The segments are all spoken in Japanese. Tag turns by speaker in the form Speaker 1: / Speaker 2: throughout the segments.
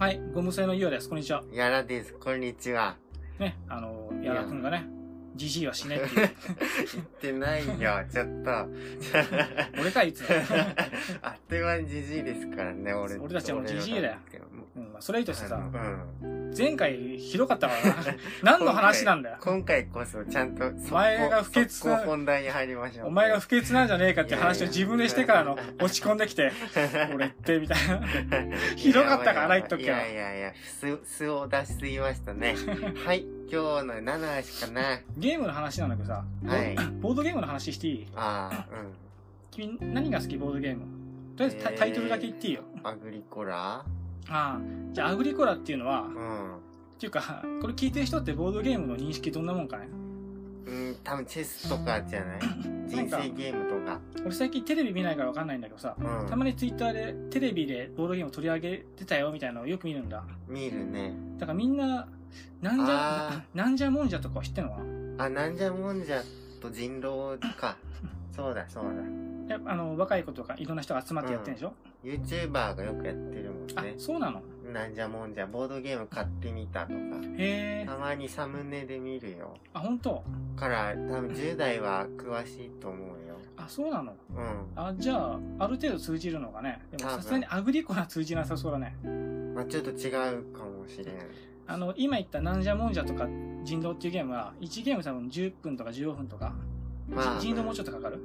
Speaker 1: はい、ゴム製のゆうです。こんにちは。
Speaker 2: やらです。こんにちは。
Speaker 1: ね、あの、やらくんがね、じじいはしねえっていう。
Speaker 2: 言ってないよ、ちょっと。
Speaker 1: 俺かいつも。
Speaker 2: あっという間にじじいですからね、俺。
Speaker 1: 俺たちはもうジジイだようん、まあそれいいとしてさ、
Speaker 2: うん。
Speaker 1: 前回ひどかったからな。何の話なんだよ。
Speaker 2: 今回こそちゃんと、
Speaker 1: お前が不潔な
Speaker 2: 本題に入りましょう。
Speaker 1: お前が不潔なんじゃねえかって話を自分でしてからの 落ち込んできて、俺って、みたいな。ひどかったからな言っとくけど
Speaker 2: いやいやいや、素、素を出しすぎましたね。はい、今日の何の話かな。
Speaker 1: ゲームの話なんだけどさ、
Speaker 2: はい。
Speaker 1: ボードゲームの話していい？
Speaker 2: ああ、
Speaker 1: 君何が好きボードゲーム？とりあえずタタイトルだけ言っていいよ。
Speaker 2: うん。アグリコラ？
Speaker 1: ああ、じゃあアグリコラっていうのは、
Speaker 2: うん。
Speaker 1: っていうか、これ聞いてる人ってボードゲームの認識どんなもんかね？
Speaker 2: うん、多分チェスとかじゃない？人生ゲームとか。
Speaker 1: 俺最近テレビ見ないからわかんないんだけどさ、
Speaker 2: うん。
Speaker 1: たまにツイッターでテレビでボードゲーム取り上げてたよみたいなのをよく見るんだ。
Speaker 2: 見るね。
Speaker 1: だからみんな、なんじゃ
Speaker 2: あ、
Speaker 1: なんじゃもんじゃとか知ってんの？かな
Speaker 2: あ、なんじゃもんじゃと人狼か。そうだ、そうだ。
Speaker 1: やあの、若い子とかいろんな人が集まってやってんでしょ、
Speaker 2: YouTuber がよくやってるもん
Speaker 1: あ
Speaker 2: ね、。
Speaker 1: そうなの？
Speaker 2: なんじゃもんじゃ、ボードゲーム買ってみたとか。
Speaker 1: へえ。
Speaker 2: たまにサムネで見るよ。
Speaker 1: あ、本当？
Speaker 2: から、多分10代は詳しいと思うよ。
Speaker 1: あ、そうなの？
Speaker 2: うん。
Speaker 1: あ、じゃあ、ある程度通じるのがね？でもさすがにアグリコラ通じなさそうだね。
Speaker 2: まあちょっと違うかもしれん。
Speaker 1: あの、今言ったなんじゃもんじゃとか人狼っていうゲームは、1ゲーム多分10分とか15分とか。
Speaker 2: まあ、
Speaker 1: 人狼もうちょっとかかる？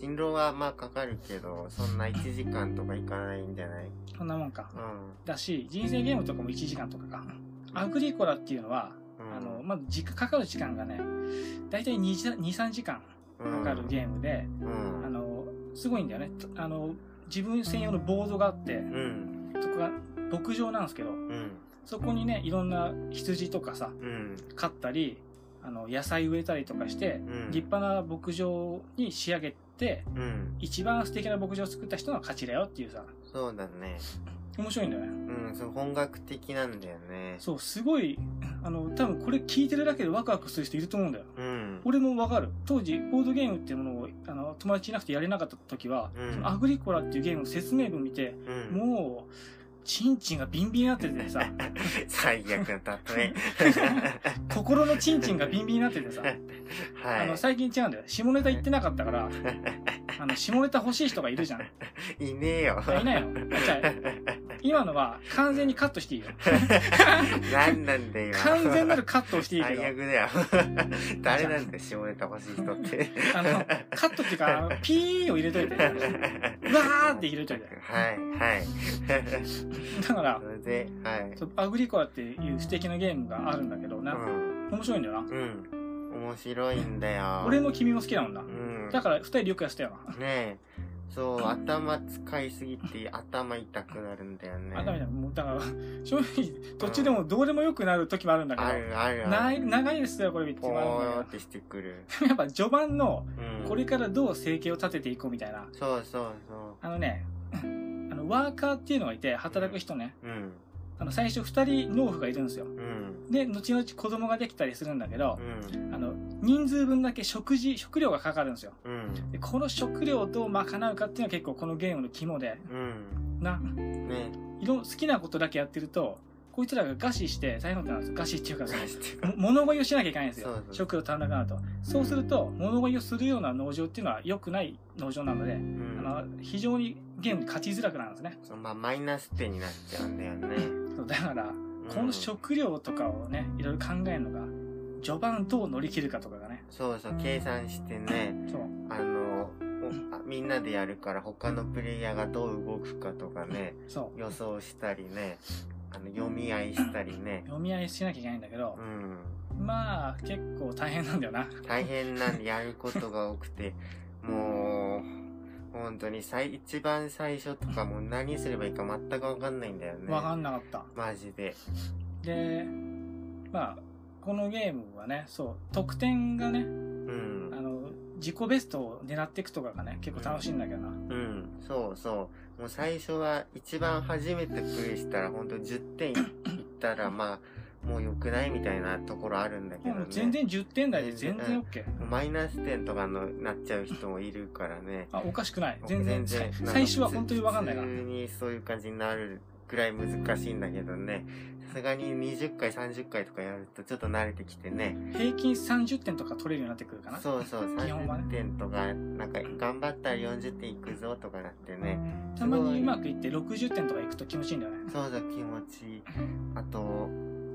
Speaker 2: 人狼はまあかかるけど、そんな1時間とかいかないんじゃない？
Speaker 1: そんなもんか。
Speaker 2: う
Speaker 1: だし、人生ゲームとかも1時間とかか。アグリコラっていうのは、
Speaker 2: ん。うん、
Speaker 1: あの、まず、時間かかる時間がね、だいたい2、2 3時間かかるゲームで、
Speaker 2: うん。
Speaker 1: あの、すごいんだよね。あの、自分専用のボードがあって、
Speaker 2: うん。
Speaker 1: そこが牧場なんですけど、
Speaker 2: うん。
Speaker 1: そこにね、いろんな羊とかさ、
Speaker 2: うん。
Speaker 1: 飼ったり、あの、野菜植えたりとかして、
Speaker 2: うん。
Speaker 1: 立派な牧場に仕上げて、
Speaker 2: うん。
Speaker 1: 一番素敵な牧場を作った人の勝ちだよっていうさ、
Speaker 2: そうだね。
Speaker 1: 面白いんだよね。
Speaker 2: うん、そう、本格的なんだよね。
Speaker 1: そう、すごい、あの、多分これ聞いてるだけでワクワクする人いると思うんだよ。
Speaker 2: うん。
Speaker 1: 俺もわかる。当時、ボードゲームっていうものを、あの、友達いなくてやれなかった時は、
Speaker 2: うん
Speaker 1: そのアグリコラっていうゲームの説明文見て、
Speaker 2: うん。
Speaker 1: もう、チンチンがビンビンになっててさ、
Speaker 2: 最悪な例え。
Speaker 1: 心のチンチンがビンビンになっててさ、
Speaker 2: はい。
Speaker 1: あの、最近違うんだよ。下ネタ言ってなかったから、あの、下ネタ欲しい人がいるじゃん。
Speaker 2: いねえよ。
Speaker 1: あいないのあじゃあ、今のは完全にカットしていいよ。
Speaker 2: 何なんだよ。
Speaker 1: 完全なるカットをしていいけど、
Speaker 2: 最悪だよ。誰なんだよ、下ネタ欲しい人って。
Speaker 1: あの、カットっていうか、あのピーを入れといて。うわーって入れといて。
Speaker 2: はい、はい。
Speaker 1: だから
Speaker 2: そ、れで、はい。
Speaker 1: アグリコラっていう素敵なゲームがあるんだけどな、
Speaker 2: うん。
Speaker 1: 面白いんだよな。
Speaker 2: うん。面白いんだよ。
Speaker 1: 俺も君も好きだもんな
Speaker 2: う。ん。
Speaker 1: だから二人でよくやってたよな。
Speaker 2: ねえ。そう、頭使いすぎて頭痛くなるんだよね。
Speaker 1: あ、ダメだ。もう、だから、正直、途中でもどうでもよくなる時もあるんだけ
Speaker 2: あ
Speaker 1: ど、
Speaker 2: るあるあ
Speaker 1: な
Speaker 2: る。
Speaker 1: 長いですよ、これ、って
Speaker 2: ポ
Speaker 1: 言われるんだ
Speaker 2: ーってしてくる。
Speaker 1: やっぱ序盤の、
Speaker 2: うん。
Speaker 1: これからどう生計を立てていこうみたいな。
Speaker 2: そうそうそ
Speaker 1: あのね、あの、ワーカーっていうのがいて、働く人ね。
Speaker 2: う。うん。
Speaker 1: あの、最初二人農夫がいるんですよ。
Speaker 2: うん。
Speaker 1: で、後々子供ができたりするんだけど、
Speaker 2: うん。
Speaker 1: あの、人数分だけ食事、食料がかかるんですよ。
Speaker 2: うん。
Speaker 1: で、この食料をどう賄うかっていうのは結構このゲームの肝で、
Speaker 2: うん。
Speaker 1: な、
Speaker 2: ね
Speaker 1: いろ、好きなことだけやってると、こいつらが餓死して大変なことなんですよ。餓死っていうか、物乞いをしなきゃいけないんですよ
Speaker 2: そう。そう
Speaker 1: 食料足らなくなると。そうすると、物乞いをするような農場っていうのは良くない農場なので、
Speaker 2: うん。
Speaker 1: あの、非常にゲームに勝ちづらくなるんですね。
Speaker 2: そうまあ、マイナス点になっちゃうんだよね。
Speaker 1: そうだから、
Speaker 2: うん
Speaker 1: この食料とかをね、いろいろ考えるのが、序盤どう乗り切るかとかがね、
Speaker 2: そうそう、計算してね、
Speaker 1: そう。
Speaker 2: あの、みんなでやるから他のプレイヤーがどう動くかとかね、
Speaker 1: そう。
Speaker 2: 予想したりね、あの、読み合いしたりね。
Speaker 1: 読み合いしなきゃいけないんだけど
Speaker 2: う、ん。
Speaker 1: まあ、結構大変なんだよな。
Speaker 2: 大変なんでやることが多くて、もう、本当に最、一番最初とかもう何すればいいか全くわかんないんだよね。
Speaker 1: わかんなかった。
Speaker 2: マジで。
Speaker 1: で、まあ、このゲームはね、そう、得点がね、
Speaker 2: うん
Speaker 1: あ。の、自己ベストを狙っていくとかがね、結構楽しいんだけどな。
Speaker 2: うん、そうそう。もう最初は一番初めてプレイしたらほんと10点いったらまあ、もう良くないみたいなところあるんだけどね。
Speaker 1: 全然10点台で全然
Speaker 2: うん
Speaker 1: OK。
Speaker 2: マイナス点とかのなっちゃう人もいるからね。
Speaker 1: あ、おかしくない。全然。
Speaker 2: 全然
Speaker 1: さ最初は本当にわかんないから
Speaker 2: 普。通にそういう感じになるくらい難しいんだけどね。さすがに20回、30回とかやるとちょっと慣れてきてね。
Speaker 1: 平均30点とか取れるようになってくるかな。
Speaker 2: そうそう、
Speaker 1: 基本はね
Speaker 2: 30点とか、なんか頑張ったら40点いくぞとかなってね。
Speaker 1: たまにうまくいって60点とかいくと気持ちいいんだよね。
Speaker 2: そうそう、気持ちいい。あと、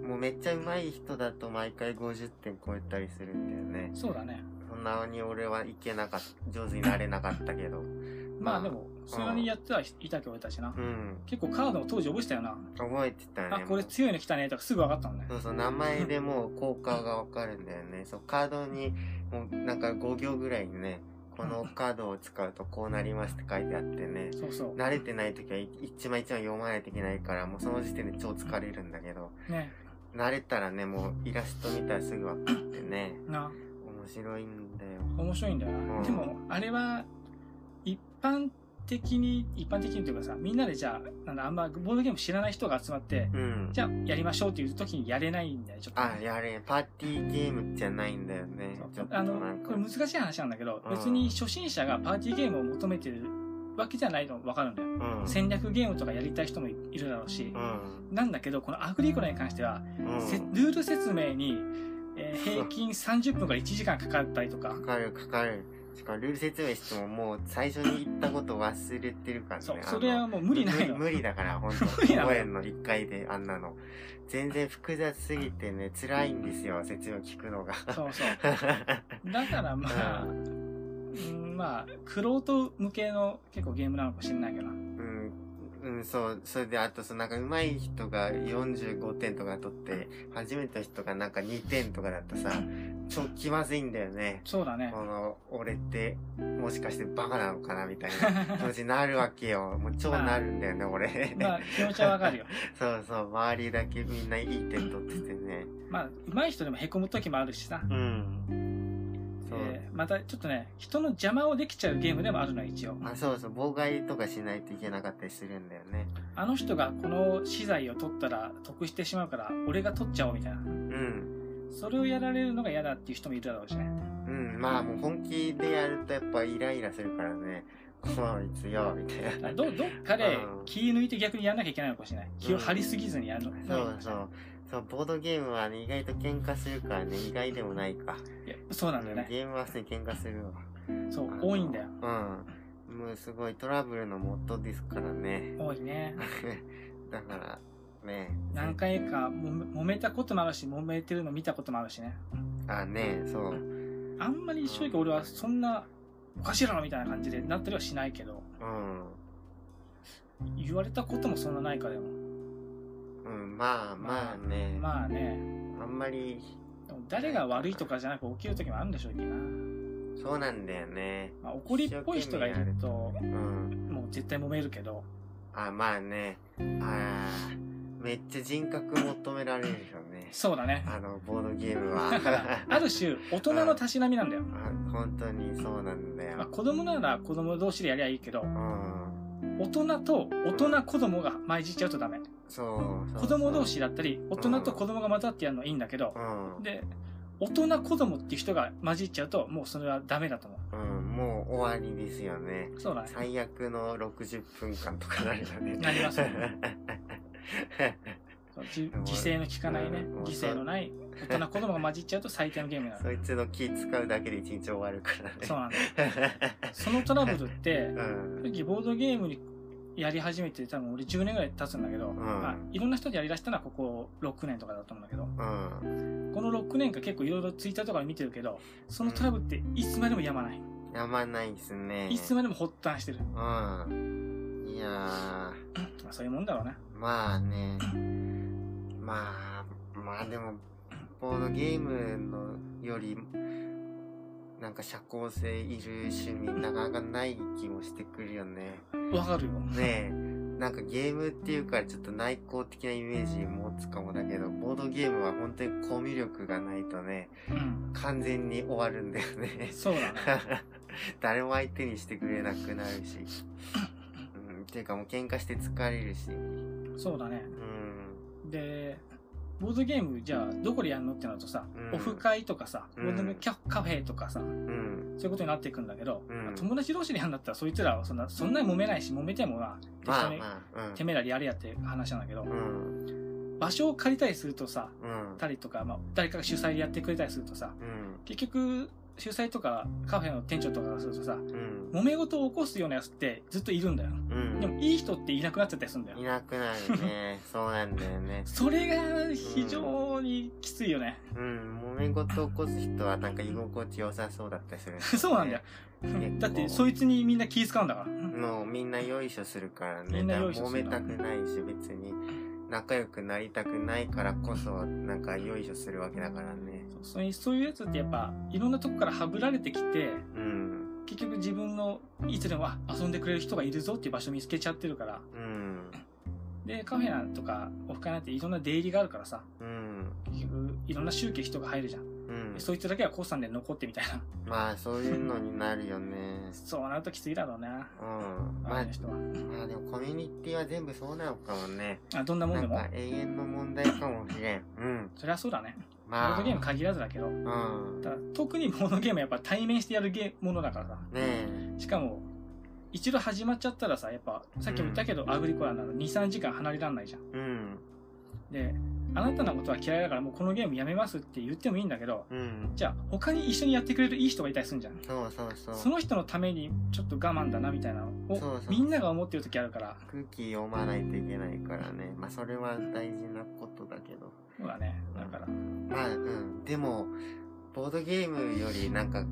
Speaker 2: もうめっちゃ上手い人だと毎回50点超えたりするんだよね。
Speaker 1: そうだね。
Speaker 2: そんなに俺はいけなかった、上手になれなかったけど。まあ
Speaker 1: まあでも、それにやってはいたけど俺たちな。
Speaker 2: うん。
Speaker 1: 結構カードも当時覚えてたよな。
Speaker 2: 覚えてたね。
Speaker 1: あ、これ強いの来たねとかすぐ分かったもんね。
Speaker 2: そうそう、名前でもう効果がわかるんだよね。そう、カードに、もうなんか5行ぐらいにね、このカードを使うとこうなりますって書いてあってね。
Speaker 1: そうそう。
Speaker 2: 慣れてない時は一枚一枚読まないといけないから、もうその時点で超疲れるんだけど、
Speaker 1: ね。
Speaker 2: 慣れたらね、もうイラスト見たらすぐわかってね、
Speaker 1: な、
Speaker 2: 面白いんだよ。
Speaker 1: 面白いんだよな。
Speaker 2: うん
Speaker 1: でも、あれは、一般的に、一般的にというかさ、みんなでじゃあ、なんだ、あんまボードゲーム知らない人が集まって、
Speaker 2: うん。
Speaker 1: じゃあやりましょうっていう時にやれないんだよ、ちょっと。
Speaker 2: あ、やれ、パーティーゲームじゃないんだよね。ちょっと
Speaker 1: あの
Speaker 2: なん、か
Speaker 1: これ難しい話なんだけど、
Speaker 2: うん
Speaker 1: 別に初心者がパーティーゲームを求めてるわけじゃないの分かるんだよ。
Speaker 2: うん。
Speaker 1: 戦略ゲームとかやりたい人もいるだろうし
Speaker 2: う、ん。
Speaker 1: なんだけど、このアグリコラに関しては、
Speaker 2: うん。
Speaker 1: せルール説明に、えー平均30分から1時間かかったりとか
Speaker 2: か、かるかかる。しかもルール説明してももう最初に言ったこと忘れてるからね。
Speaker 1: そそれはもう無理ないの。
Speaker 2: 無理だから、本当
Speaker 1: 無理なの
Speaker 2: 覚えんの一回であんなの。全然複雑すぎてね、辛いんですよ、説明聞くのが。
Speaker 1: そうそう。だからまあ、うん、まあ、クロート向けの結構ゲームなのかもしれないけどな。
Speaker 2: うん、うん、そう、それであと、そのなんか上手い人が45点とか取って、初めての人がなんか2点とかだとさ、超気まずいんだよね。
Speaker 1: そうだね。
Speaker 2: この、俺って、もしかしてバカなのかなみたいな 気持ちになるわけよ。もう超なるんだよね、俺。
Speaker 1: まあ、気持ちはわかるよ。
Speaker 2: そうそう、周りだけみんないい点取っててね。
Speaker 1: まあ、上手い人でも凹む時もあるしさ。
Speaker 2: うん。
Speaker 1: またちょっとね、人の邪魔をできちゃうゲームでもあるのよ、一応。
Speaker 2: あ、そうそう、妨害とかしないといけなかったりするんだよね。
Speaker 1: あの人がこの資材を取ったら得してしまうから、俺が取っちゃおうみたいな。
Speaker 2: うん。
Speaker 1: それをやられるのが嫌だっていう人もいるだろうしね。
Speaker 2: うん、まあもう本気でやるとやっぱイライラするからね。こいつよ、みたいな。
Speaker 1: どどっかで
Speaker 2: うん
Speaker 1: 気抜いて逆にやんなきゃいけないのかもしれない。気を張りすぎずにやるの。
Speaker 2: そうそう。そう、ボードゲームはね、意外と喧嘩するからね、意外でもないか。
Speaker 1: いやそうなんだよね。
Speaker 2: ゲームはね、喧嘩するわ。
Speaker 1: そう多いんだよ。
Speaker 2: うん。もうすごいトラブルの元ですからね。
Speaker 1: 多いね。
Speaker 2: だから、ね。
Speaker 1: 何回かもめ揉めたこともあるし、揉めてるの見たこともあるしね。
Speaker 2: あ、ね、そう。
Speaker 1: あんまり正直俺はそんな、おかしいだろみたいな感じでなったりはしないけど、
Speaker 2: うん。
Speaker 1: 言われたこともそんなないかでも。
Speaker 2: うん、まあまあね。
Speaker 1: まあね。
Speaker 2: あんまり、
Speaker 1: でも誰が悪いとかじゃなく起きる時もあるんでしょうけどな。
Speaker 2: そうなんだよね。
Speaker 1: まあ、怒りっぽい人がいると、
Speaker 2: うん。
Speaker 1: もう絶対揉めるけど、
Speaker 2: あ、まあね。あーめっちゃ人格求められるよね。
Speaker 1: そうだね。
Speaker 2: あの、ボードゲームは。
Speaker 1: ある種、大人のたしなみなんだよ。
Speaker 2: あ本当にそうなんだよ。
Speaker 1: まあ、子供なら子供同士でやりゃいいけど、
Speaker 2: うん。
Speaker 1: 大人と大人子供が混じっちゃうとダメ。
Speaker 2: そうそう
Speaker 1: 子供同士だったり、大人と子供が混ざってやるのはいいんだけど、
Speaker 2: うん。
Speaker 1: で、大人子供っていう人が混じっちゃうと、もうそれはダメだと思
Speaker 2: うん、もう終わりですよね。
Speaker 1: う。そうだね。
Speaker 2: 最悪の60分間とかなるよね。
Speaker 1: なりますね 犠牲の効かないね
Speaker 2: うん、
Speaker 1: 犠牲のない、大人子供が混じっちゃうと最低のゲームにな
Speaker 2: そ
Speaker 1: る。
Speaker 2: いつの気使うだけで一日終わるからね。
Speaker 1: そうなんだよ。そのトラブルって、
Speaker 2: うん。
Speaker 1: 正直ボードゲームにやり始めて多分俺10年ぐらい経つんだけど、まあ、いろんな人でやりだしたのはここ6年とかだと思うんだけど、
Speaker 2: うん。
Speaker 1: この6年間結構いろいろツイッターとかで見てるけど、そのトラブルっていつまでもやまない。
Speaker 2: やまないですね。
Speaker 1: いつまでも発端してる。
Speaker 2: うん。いや
Speaker 1: まあそういうもんだろうね。
Speaker 2: ー、まあね。まあ、まあでも、ボードゲームのより、なんか社交性いる趣味なかなかない気もしてくるよね。
Speaker 1: わかるよ。
Speaker 2: ねえ。なんかゲームっていうからちょっと内向的なイメージ持つかもだけど、ボードゲームは本当にコミュ力がないとね、
Speaker 1: うん。
Speaker 2: 完全に終わるんだよね。
Speaker 1: そうだね。
Speaker 2: 誰も相手にしてくれなくなるし。うん、っていうかもう喧嘩して疲れるし。
Speaker 1: そうだね。
Speaker 2: うん。
Speaker 1: で、ボードゲームじゃあどこでやるのってなるとさ、
Speaker 2: うん
Speaker 1: オフ会とかさ、
Speaker 2: うん
Speaker 1: ボードゲームキャカフェとかさ、
Speaker 2: うん。
Speaker 1: そういうことになっていくんだけど、
Speaker 2: うん
Speaker 1: 友達同士でやるんだったらそいつらはそんな、そんなに揉めないし、揉めてもまあ、適当にてめえらやれやって話なんだけど、
Speaker 2: うん。
Speaker 1: 場所を借りたりするとさ、
Speaker 2: うん。
Speaker 1: たりとか、まあ、誰かが主催でやってくれたりするとさ、
Speaker 2: うん。
Speaker 1: 結局、主催とかカフェの店長とかがするとさ、
Speaker 2: うん。
Speaker 1: 揉め事を起こすようなやつってずっといるんだよ。
Speaker 2: うん。
Speaker 1: でも、いい人っていなくなっちゃったりするんだよ
Speaker 2: い。なくなるね。そうなんだよね。
Speaker 1: それが非常にきついよね。
Speaker 2: うん。揉め事起こす人はなんか居心地良さそうだったりする、
Speaker 1: そうなんだよ。。
Speaker 2: 構
Speaker 1: だって、そいつにみんな気使うんだから。
Speaker 2: もうみんなよいしょするからね。
Speaker 1: みんなよいしょする
Speaker 2: だから揉めたくないし、別に仲良くなりたくないからこそ、なんかよいしょするわけだからね。
Speaker 1: そういうそういうやつってやっぱ、いろんなとこからはぶられてきて、
Speaker 2: うん。
Speaker 1: 結局自分のいつでもあ遊んでくれる人がいるぞっていう場所見つけちゃってるから。
Speaker 2: うん。
Speaker 1: で、カフェなんとかオフ会なんていろんな出入りがあるからさ、
Speaker 2: うん。
Speaker 1: 結局いろんな宗教人が入るじゃん。
Speaker 2: うん
Speaker 1: で。そいつだけはコさんで残ってみたいな。
Speaker 2: まあ、そういうのになるよね。
Speaker 1: そうなるときついだろうな。
Speaker 2: うん。まあ
Speaker 1: あの、人は。
Speaker 2: まあでもコミュニティは全部そうなのかもね。
Speaker 1: あ、どんなもんでも
Speaker 2: なんか。永遠の問題かもしれん。うん。
Speaker 1: そりゃそうだね。ボ
Speaker 2: まあ。
Speaker 1: ードゲーム限らずだけど。
Speaker 2: うん。
Speaker 1: ただ特にボードゲームはやっぱ対面してやるゲものだからさ。
Speaker 2: ねえ。
Speaker 1: しかも、一度始まっちゃったらさ、やっぱ、さっきも言ったけど、アグリコラなら2、3時間離れらんないじゃん。
Speaker 2: うん。
Speaker 1: で、あなたのことは嫌いだからもうこのゲームやめますって言ってもいいんだけど、
Speaker 2: うん。
Speaker 1: じゃあ他に一緒にやってくれるいい人がいたりするんじゃん。
Speaker 2: そうそうそう。
Speaker 1: その人のためにちょっと我慢だなみたいなのをみんなが思ってる時あるから、
Speaker 2: 空気読まないといけないからね。まあ、それは大事なことだけど。
Speaker 1: そうだね。だから、
Speaker 2: まあ、うん。でも、ボードゲームよりなんか、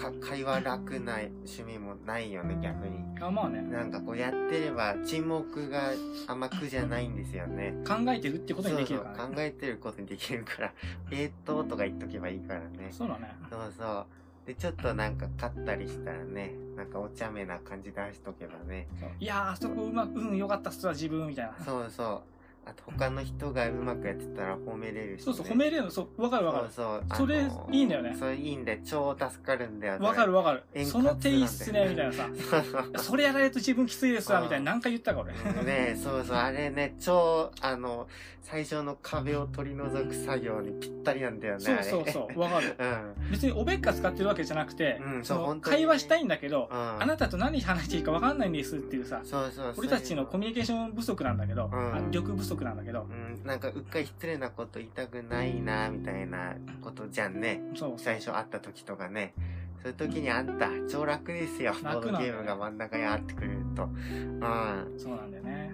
Speaker 2: か会話楽な趣味もないよね、逆に。
Speaker 1: あまあね、
Speaker 2: なんかこうやってれば沈黙があんま苦じゃないんですよね。
Speaker 1: 考えてるってことにできるからね。
Speaker 2: そうそう考えてることにできるから、えーっととか言っとけばいいからね。
Speaker 1: そうだね。
Speaker 2: そうそう。で、ちょっとなんか勝ったりしたらね、なんかお茶目な感じ出しとけばね。
Speaker 1: いやー、あそこうまく、うん、よかったっすわ、自分、みたいな。
Speaker 2: そうそう。あと他の人がうまくやってたら褒めれるし、ね。
Speaker 1: そうそう、褒めれるの、そう、わかるわかる。
Speaker 2: そうそう。
Speaker 1: それいいんだよね
Speaker 2: それいいんだよ。超助かるんだよ。
Speaker 1: わかるわかる。
Speaker 2: 円
Speaker 1: その
Speaker 2: 滑なんだよ
Speaker 1: テイストね、みたいなさ。
Speaker 2: そ
Speaker 1: れやられると自分きついですわ、
Speaker 2: うん
Speaker 1: みたいな何回言ったか俺。
Speaker 2: ねえ、そうそう、あれね、超、あの、最初の壁を取り除く作業にぴったりなんだよね、
Speaker 1: そう。そうそう、わかる。
Speaker 2: うん。
Speaker 1: 別におべっか使ってるわけじゃなくて、
Speaker 2: うん
Speaker 1: そ
Speaker 2: う
Speaker 1: 会話したいんだけど、
Speaker 2: うん。
Speaker 1: あなたと何話していいか分かんないんですっていうさ、
Speaker 2: そうそう
Speaker 1: 俺たちのコミュニケーション不足なんだけど、力不足なんだけど、
Speaker 2: うん、なんかうっかり失礼なこと言いたくないな、みたいなことじゃんね。
Speaker 1: そう
Speaker 2: 最初会った時とかね。そういう時にあんた、超楽ですよ。ボードゲームが真ん中にあってくれると。うん。
Speaker 1: そうなんだよね。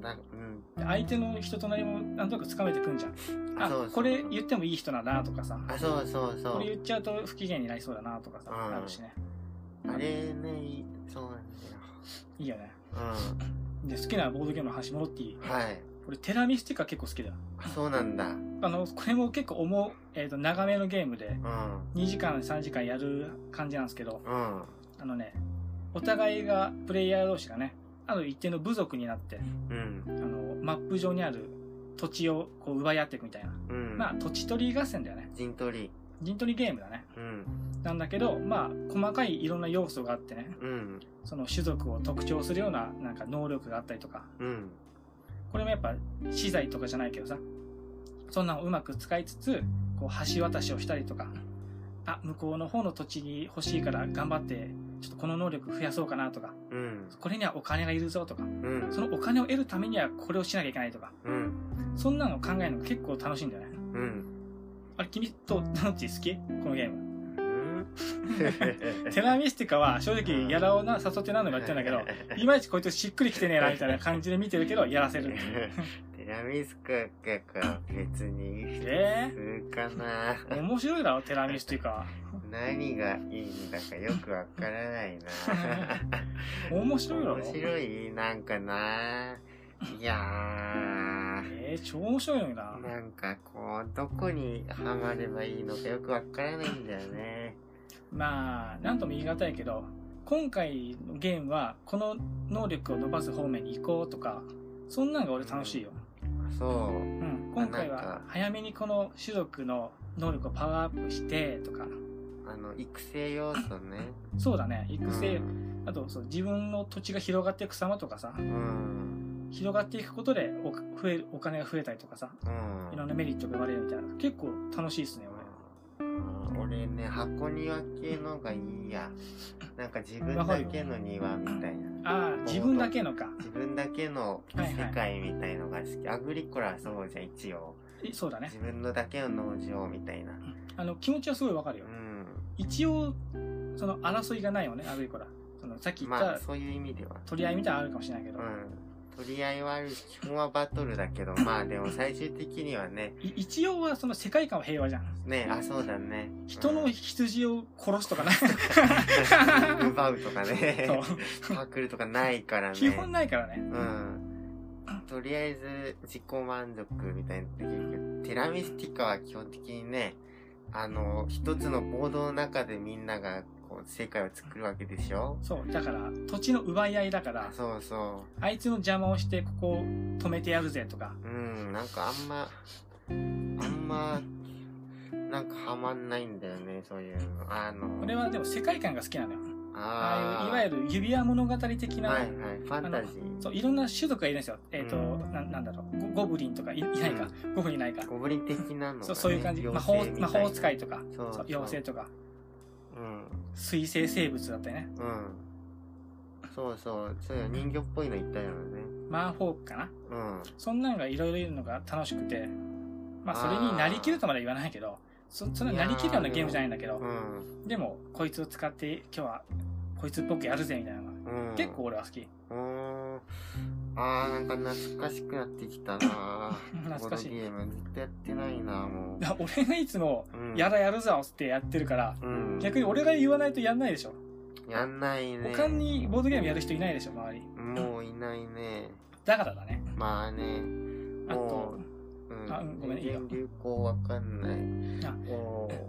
Speaker 2: だうん。
Speaker 1: で相手の人となりもなんとなくつかめてくんじゃん。あ、
Speaker 2: そうそう
Speaker 1: これ言ってもいい人なんだなとかさ、
Speaker 2: あ、そうそうそう
Speaker 1: これ。言っちゃうと不機嫌になりそうだなとかさ、
Speaker 2: うん
Speaker 1: あるしね。
Speaker 2: あれね、いいそうなんだよ。
Speaker 1: いいよね。
Speaker 2: う
Speaker 1: で、好きなボードゲームの話戻っていい？
Speaker 2: ん。はい。
Speaker 1: 俺テラミスティカ結構好きだ
Speaker 2: そうなんだ。
Speaker 1: あの、これも結構重う、えっ、と、長めのゲームで、
Speaker 2: うん。
Speaker 1: 2時間、3時間やる感じなんですけど、
Speaker 2: うん。
Speaker 1: あのね、お互いが、プレイヤー同士がね、ある一定の部族になって、
Speaker 2: うん。
Speaker 1: あの、マップ上にある土地をこう奪い合っていくみたいな。
Speaker 2: うん。
Speaker 1: まあ、土地取り合戦だよね。
Speaker 2: 陣取り。
Speaker 1: 陣取りゲームだね。
Speaker 2: うん。
Speaker 1: なんだけど、まあ、細かいいろんな要素があってね、
Speaker 2: うん。
Speaker 1: その種族を特徴するような、なんか能力があったりとか、
Speaker 2: うん。
Speaker 1: これもやっぱ、資材とかじゃないけどさ、そんなのをうまく使いつつ、こう、橋渡しをしたりとか、あ、向こうの方の土地に欲しいから頑張って、ちょっとこの能力増やそうかなとか、
Speaker 2: うん。
Speaker 1: これにはお金がいるぞとか、
Speaker 2: うん。
Speaker 1: そのお金を得るためにはこれをしなきゃいけないとか、
Speaker 2: うん。
Speaker 1: そんなの考えるの結構楽しいんだよね。
Speaker 2: うん。
Speaker 1: あれ、君と、どっち好き？このゲーム。
Speaker 2: うん。
Speaker 1: テラミスティカは正直やらをな、誘って何度もやってんだけど、いまいちこいつしっくりきてねえな、みたいな感じで見てるけど、やらせる。
Speaker 2: テラミスカか別に
Speaker 1: え
Speaker 2: 普通かな。
Speaker 1: 面白いだろ、テラミスティカは。
Speaker 2: 何がいいんだかよくわからないな。
Speaker 1: 面白いだろ。
Speaker 2: 面白いなんかな。いや
Speaker 1: えー、超面白いのにな
Speaker 2: ー。。なんかこう、どこにはまればいいのかよくわからないんだよね。
Speaker 1: まあ、なんとも言い難いけど、今回のゲームは、この能力を伸ばす方面に行こうとか、そんなんが俺楽しいよ。
Speaker 2: そう。
Speaker 1: うん。今回は早めにこの種族の能力をパワーアップして、とか、
Speaker 2: あの、育成要素ね。
Speaker 1: そうだね、育成、
Speaker 2: うん。
Speaker 1: あとそう、自分の土地が広がっていく様とかさ、
Speaker 2: うん。
Speaker 1: 広がっていくことでお増えるお金が増えたりとかさ、
Speaker 2: うん。
Speaker 1: いろんなメリットが生まれるみたいな、結構楽しいですね、俺。
Speaker 2: ね、箱庭系のがいいや。なんか自分だけの庭みたいな。
Speaker 1: ああ、自分だけのか。
Speaker 2: 自分だけの世界みたいのが好き。アグリコラはそうじゃん、一応。
Speaker 1: えそうだね
Speaker 2: 自。分のだけの農場みたいな。
Speaker 1: あの、気持ちはすごいわかるよ
Speaker 2: う。ん。
Speaker 1: 一応、その争いがないよね、アグリコラ。その、さっき言った
Speaker 2: まあ、そういう意味では。
Speaker 1: 取り合いみたいなのあるかもしれないけど、
Speaker 2: うん。取り合いはあるし、基本はバトルだけど、まあでも最終的にはね、
Speaker 1: い一応はその世界観は平和じゃん。
Speaker 2: ね、あ、そうだね。
Speaker 1: 人の羊を殺すとかな。
Speaker 2: う ん奪うとかね。
Speaker 1: そう。
Speaker 2: パクるとかないからね。
Speaker 1: 基本ないからね。
Speaker 2: うん。とりあえず自己満足みたいなできるけど、テラミスティカは基本的にね、あの、一つのボードの中でみんながこう世界を作るわけでしょ？
Speaker 1: そう。だから、土地の奪い合いだから、
Speaker 2: そうそ
Speaker 1: あいつの邪魔をして、ここを止めてやるぜとか。
Speaker 2: う。うん、なんかあんま、あんま、なんかハマんないんだよね、そういうの。あの、
Speaker 1: 俺はでも世界観が好きなのよ。ああいう、いわゆ
Speaker 2: る、
Speaker 1: る指輪物語的な、
Speaker 2: はいはい、ファンタジー。
Speaker 1: そう、いろんな種族がいるんですよ。えっ、と、
Speaker 2: うん
Speaker 1: な、なんだろうゴ、ゴブリンとかいいないか、ゴブリンいないか。
Speaker 2: ゴブリン的なのが、ね、
Speaker 1: そう、そういう感じ。魔法
Speaker 2: 妖精、みたいな
Speaker 1: 魔法使いとか、
Speaker 2: そうそう
Speaker 1: そう妖精とか、
Speaker 2: うん。
Speaker 1: 水生生物だったりね。
Speaker 2: うん。そうそう。そういう人魚っぽいのいたよね。
Speaker 1: マンフォークかな
Speaker 2: うん。
Speaker 1: そんなんがいろいろいるのが楽しくて、まあそれになりきるとまでは言わないけど、そ、そんななりきるようなゲームじゃないんだけど、
Speaker 2: うん。
Speaker 1: でも、こいつを使って今日は、こいつっぽくやるぜみたいなのが、
Speaker 2: うん。
Speaker 1: 結構俺は好き。
Speaker 2: うーん。あー、なんか懐かしくなってきたな
Speaker 1: 懐かしい
Speaker 2: ボードゲームずっとやってないなも
Speaker 1: だから俺がいつも。やだやるぞってやってるから、
Speaker 2: うん。
Speaker 1: 逆に俺が言わないとやんないでしょ。
Speaker 2: やんないね。
Speaker 1: 他にボードゲームやる人いないでしょ、周り。
Speaker 2: もういないね。
Speaker 1: だからだね。
Speaker 2: まあね。
Speaker 1: あ
Speaker 2: も
Speaker 1: と、
Speaker 2: う、うん。
Speaker 1: あうんごめんいいよ
Speaker 2: 流行わかんない。
Speaker 1: あ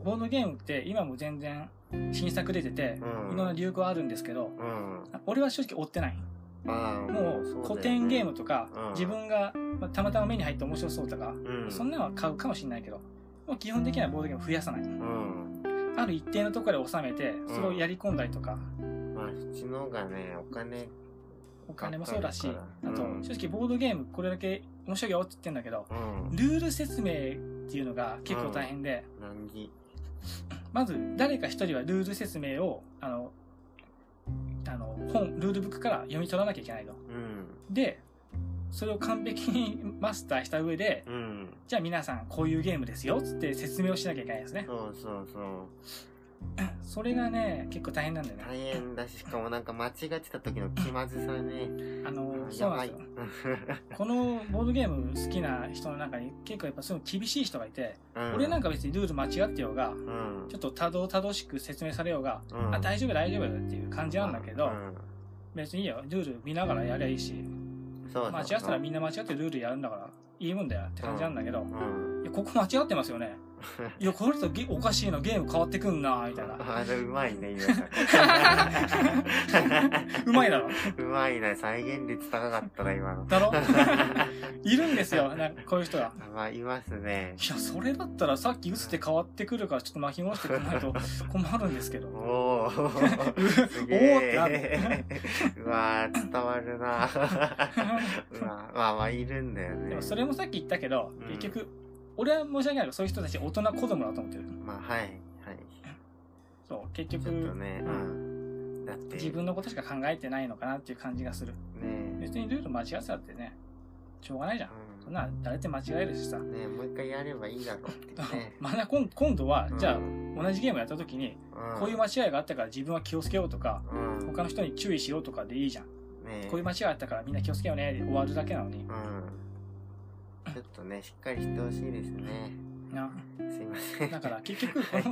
Speaker 1: ボードゲームって今も全然新作出てて、
Speaker 2: うん
Speaker 1: いろんな流行あるんですけど、
Speaker 2: うん。
Speaker 1: 俺は正直追ってない。もう古典ゲームとか、
Speaker 2: うん
Speaker 1: 自分が、まあたまたま目に入って面白そうとか、
Speaker 2: うん。
Speaker 1: そんなのは買うかもしれないけど、もう基本的にはボードゲーム増やさない。
Speaker 2: うん。
Speaker 1: ある一定のところで収めて、すごいやり込んだりとか、
Speaker 2: まあ、そっちの方がね、お金、
Speaker 1: お金もそうだし、あと
Speaker 2: う、ん
Speaker 1: 正直ボードゲームこれだけ面白いよって言ってんだけど、
Speaker 2: うん。
Speaker 1: ルール説明っていうのが結構大変で。まず誰か一人はルール説明を、あの、あの、本、ルールブックから読み取らなきゃいけないと。
Speaker 2: うん。
Speaker 1: で、それを完璧にマスターした上で、
Speaker 2: うん。
Speaker 1: じゃあ皆さんこういうゲームですよ、つって説明をしなきゃいけないんですね。
Speaker 2: そうそうそう。
Speaker 1: それがね、結構大変なんだよね。
Speaker 2: 大変だし、しかもなんか間違ってた時の気まずさね。
Speaker 1: あの、
Speaker 2: あ
Speaker 1: そうなんですよ。このボードゲーム好きな人の中に結構やっぱすごい厳しい人がいて、
Speaker 2: うん
Speaker 1: 俺なんか別にルール間違ってようが、
Speaker 2: うん。
Speaker 1: ちょっとたどたどしく説明されようが、
Speaker 2: うん
Speaker 1: あ、大丈夫大丈夫っていう感じなんだけど、
Speaker 2: うん
Speaker 1: 別にいいよ、ルール見ながらやりゃいいし、
Speaker 2: そう
Speaker 1: 間違ってたらみんな間違ってルールやるんだから、いいもんだよって感じなんだけど、
Speaker 2: うん。
Speaker 1: いや、ここ間違ってますよね。いや、これとゲおかしいな、ゲーム変わってくんな、みたいな。
Speaker 2: あれうまいね、今
Speaker 1: うまいだろ。
Speaker 2: うまいね、再現率高かったな、今の。
Speaker 1: だろ？いるんですよ、なんかこういう人が。
Speaker 2: まあ、いますね。
Speaker 1: いや、それだったらさっき打つって変わってくるからちょっと巻き戻してくれないと 困るんですけど。
Speaker 2: お
Speaker 1: お
Speaker 2: げ
Speaker 1: ーってなる
Speaker 2: え。うわー、伝わるな。まあまあ、いるんだよね。
Speaker 1: でもそれもさっき言ったけど、
Speaker 2: うん
Speaker 1: 結局、俺は申し訳ないけど、そういう人たち大人子供だと思ってる。
Speaker 2: まあ、はい、はい。
Speaker 1: そう、結局、
Speaker 2: ね、うん。だって、
Speaker 1: 自分のことしか考えてないのかなっていう感じがする。
Speaker 2: ね
Speaker 1: 別にルール間違ってたってね、しょうがないじゃん。そんな、誰って間違えるしさ。
Speaker 2: ねもう一回やればいいだろうってね。
Speaker 1: まあ、今今度は、じゃあ
Speaker 2: う、ん
Speaker 1: 同じゲームやった時に、
Speaker 2: うん
Speaker 1: こういう間違いがあったから自分は気をつけようとか、
Speaker 2: うん
Speaker 1: 他の人に注意しようとかでいいじゃん。
Speaker 2: ね
Speaker 1: こういう間違いあったからみんな気をつけようねで終わるだけなのに。
Speaker 2: うん。ちょっとね、しっかりしてほしいですね。
Speaker 1: な
Speaker 2: すいません。
Speaker 1: だから結局、この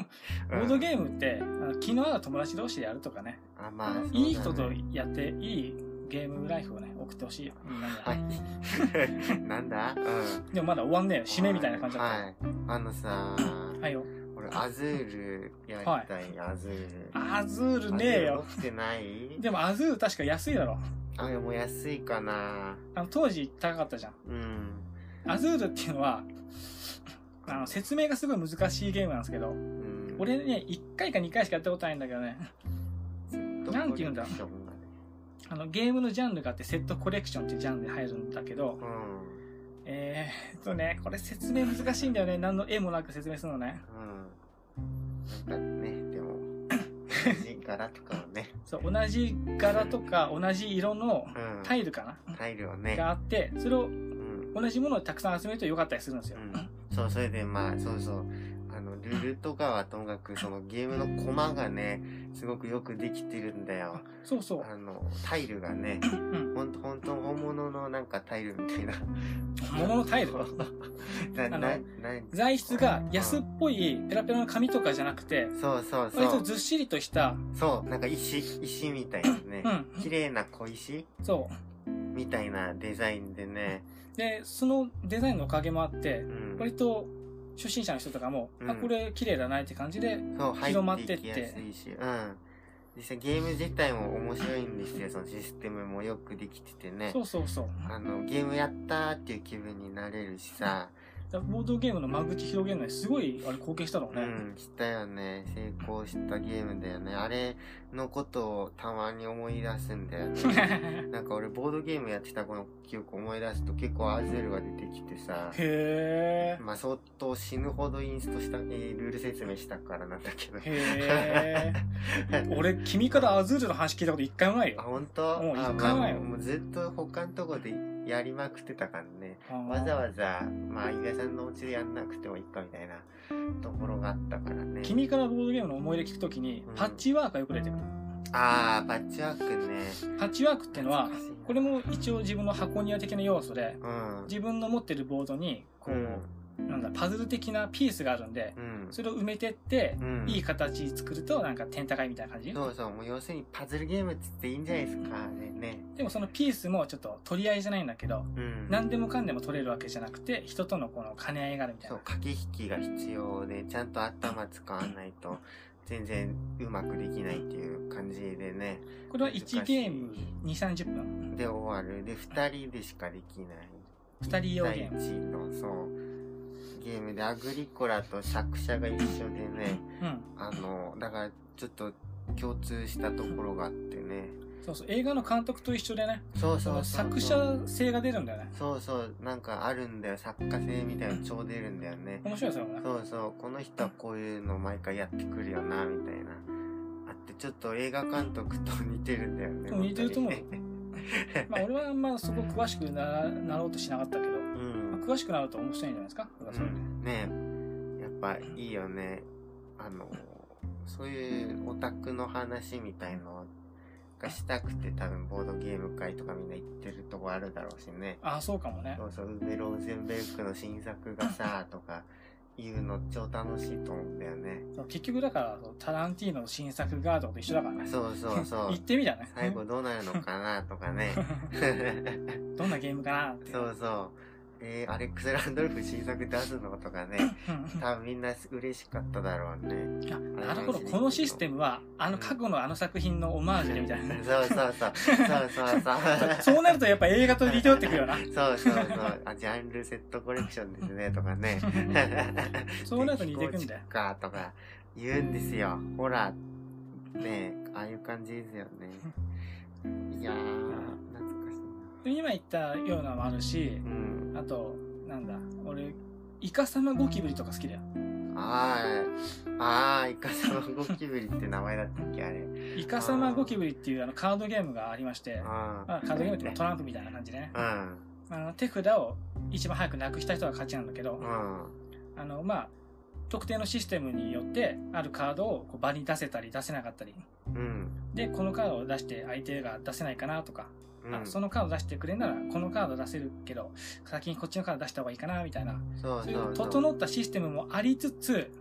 Speaker 1: ボードゲームって、あの気の合う友達同士でやるとかね、
Speaker 2: ーあ、まあ、ね
Speaker 1: いい人とやって、いいゲームライフをね、送ってほしいよ。みんなには
Speaker 2: はい。なんだ？うん。
Speaker 1: でもまだ終わんねえよ。締めみたいな感じだっ
Speaker 2: はい。あのさ、
Speaker 1: た。はいよ。
Speaker 2: 俺、アズールやりたい、アズール。
Speaker 1: アズールねえよ。
Speaker 2: てない？
Speaker 1: でもアズール確か安いだろ。
Speaker 2: あ、でも安いかな。
Speaker 1: あの当時高かったじゃん。
Speaker 2: うん。
Speaker 1: アズールっていうのは、あの、説明がすごい難しいゲームなんですけど、
Speaker 2: うん。
Speaker 1: 俺ね、1回か2回しかやったことないんだけどね、なんて言うんだ
Speaker 2: コレクションがね
Speaker 1: あの、ゲームのジャンルがあってセットコレクションっていうジャンルに入るんだけど、
Speaker 2: うん。
Speaker 1: えーっとね、これ説明難しいんだよね。何の絵もなく説明するのね。
Speaker 2: うん。かねでも同じ柄とかをね、
Speaker 1: そう、同じ柄とか同じ色の
Speaker 2: うん、
Speaker 1: タイルかな、
Speaker 2: タイルをね、
Speaker 1: があって、それを
Speaker 2: うん
Speaker 1: 同じものをたくさん集めると良かったりするんですよ。
Speaker 2: うん、そうそれでまあそうそうあのルールとかはともかくそのゲームのコマがねすごくよくできてるんだよ。
Speaker 1: そうそう。
Speaker 2: あのタイルがね
Speaker 1: うん。
Speaker 2: ほんとほんと本物のなんかタイルみたいな。
Speaker 1: 物のタイル？
Speaker 2: ななな
Speaker 1: 材質が安っぽいペラペラの紙とかじゃなくて、
Speaker 2: そうそうそう。
Speaker 1: 割とずっしりとした、
Speaker 2: そうなんか石石みたいなね。
Speaker 1: うん。
Speaker 2: 綺麗な小石
Speaker 1: そう。
Speaker 2: みたいなデザインでね、
Speaker 1: で、そのデザインのおかげもあって
Speaker 2: う、ん、
Speaker 1: 割と初心者の人とかも、
Speaker 2: うん。
Speaker 1: あ、これ綺麗だなって感じで、
Speaker 2: そう
Speaker 1: 広まってって
Speaker 2: 入っていきやすいしうん。実際ゲーム自体も面白いんですよそのシステムもよくできててね。
Speaker 1: そうそうそう。
Speaker 2: あのゲームやったーっていう気分になれるしさ、
Speaker 1: ボードゲームの間口広げるのにすごいあれ貢献したのね。
Speaker 2: うん、したよね。成功したゲームだよね。あれのことをたまに思い出すんだよね。なんか俺ボードゲームやってたこの記憶思い出すと結構アズールが出てきてさ、
Speaker 1: へ
Speaker 2: まあ相当死ぬほどインストした、えールール説明したからなんだけど。
Speaker 1: ー。へー。俺、君からアズールの話聞いたこと一回もない
Speaker 2: あ、
Speaker 1: よ。
Speaker 2: 本当？
Speaker 1: もう
Speaker 2: あ
Speaker 1: 一回もないよ
Speaker 2: まあもうずっと他のとこでやりまくってたからね。わざわざ、まあ、伊賀さんのお家でやんなくてもいいかみたいなところがあったからね。
Speaker 1: 君からボードゲームの思い出聞くときに
Speaker 2: うん、
Speaker 1: パッチワークがよく出てくる。
Speaker 2: あー、パッチワークね。
Speaker 1: パッチワークってのはこれも一応自分の箱庭的な要素で、
Speaker 2: うん。
Speaker 1: 自分の持ってるボードに、こう、なんだ、パズル的なピースがあるんで、
Speaker 2: うん。
Speaker 1: それを埋めてって、
Speaker 2: うん。
Speaker 1: いい形作ると、なんか点高いみたいな感じ？
Speaker 2: そうそう、もう要するにパズルゲームっつっていいんじゃないですか、あれね。
Speaker 1: でもそのピースもちょっと取り合いじゃないんだけど、
Speaker 2: うん。
Speaker 1: 何でもかんでも取れるわけじゃなくて、人とのこの兼ね合いがあるみたいな。、
Speaker 2: そう駆け引きが必要で、ちゃんと頭使わないと、全然うまくできないっていう感じでね。
Speaker 1: これは1ゲーム2、30分？
Speaker 2: で終わる。で、二人でしかできない。
Speaker 1: 二人用ゲーム
Speaker 2: の、そう。ゲームで、アグリコラと作者が一緒でね、
Speaker 1: うん。
Speaker 2: あの、だから、ちょっと共通したところがあってね。
Speaker 1: そうそう。映画の監督と一緒でね、
Speaker 2: そう
Speaker 1: そ
Speaker 2: う。
Speaker 1: 作者性が出るんだよね。
Speaker 2: そうそう、なんかあるんだよ。作家性みたいなの超出るんだよね。
Speaker 1: 面白いですよね。
Speaker 2: そうそう、この人はこういうの毎回やってくるよな、みたいな。あって、ちょっと映画監督と似てるんだよね。
Speaker 1: 似てると思うまあ俺はあんまそこ詳しくななろうとしなかったけど、詳しくなると面白いんじゃないですか？
Speaker 2: うんねやっぱいいよね。あの、そういうオタクの話みたいのがしたくて多分ボードゲーム会とかみんな行ってるとこあるだろうしね。
Speaker 1: ああ、そうかもね。
Speaker 2: そうそう、ウベローゼンベルクの新作がさ、とか言うの超楽しいと思うんだよね。
Speaker 1: 結局だから、タランティーノの新作ガードと一緒だからね。
Speaker 2: そうそうそう
Speaker 1: 言。ってみたね。
Speaker 2: 最後どうなるのかなとかね。
Speaker 1: どんなゲームかなって。
Speaker 2: そうそう。えー、アレックス・ランドルフ新作出すの？とかね。
Speaker 1: うん
Speaker 2: 多分みんな嬉しかっただろうね。
Speaker 1: あなるほど、このシステムは、あの過去のあの作品のオマージュでみたいな。
Speaker 2: そうそうそう。そうそうそう。
Speaker 1: そうなるとやっぱ映画と似てってくるよな。
Speaker 2: そうそうそう。あ、ジャンルセットコレクションですね、とかね。
Speaker 1: そうなると似てくんだよ。
Speaker 2: か、とか言うんですよ。ほら、ねああいう感じですよね。いやー、
Speaker 1: 今言ったようなのもあるし
Speaker 2: な。、うん。
Speaker 1: あと、なんだ、俺、イカサマゴキブリとか好きだよ。
Speaker 2: あー、あー、イカサマゴキブリって名前だったっけ、あれ。
Speaker 1: イカサマゴキブリっていうあのカードゲームがありまして、
Speaker 2: あ
Speaker 1: まあ、カードゲームっていうかトランプみたいな感じでね。
Speaker 2: ー。
Speaker 1: あの手札を一番早くなくした人が勝ちなんだけど
Speaker 2: う、ん。
Speaker 1: あの、まあ、特定のシステムによって、あるカードをこう場に出せたり出せなかったり。
Speaker 2: うん。うん。
Speaker 1: で、このカードを出して相手が出せないかなとか、
Speaker 2: うん。
Speaker 1: あ、そのカード出してくれんなら、このカード出せるけど、先にこっちのカード出した方がいいかな、みたいな。
Speaker 2: そう
Speaker 1: いう。整ったシステムもありつつ。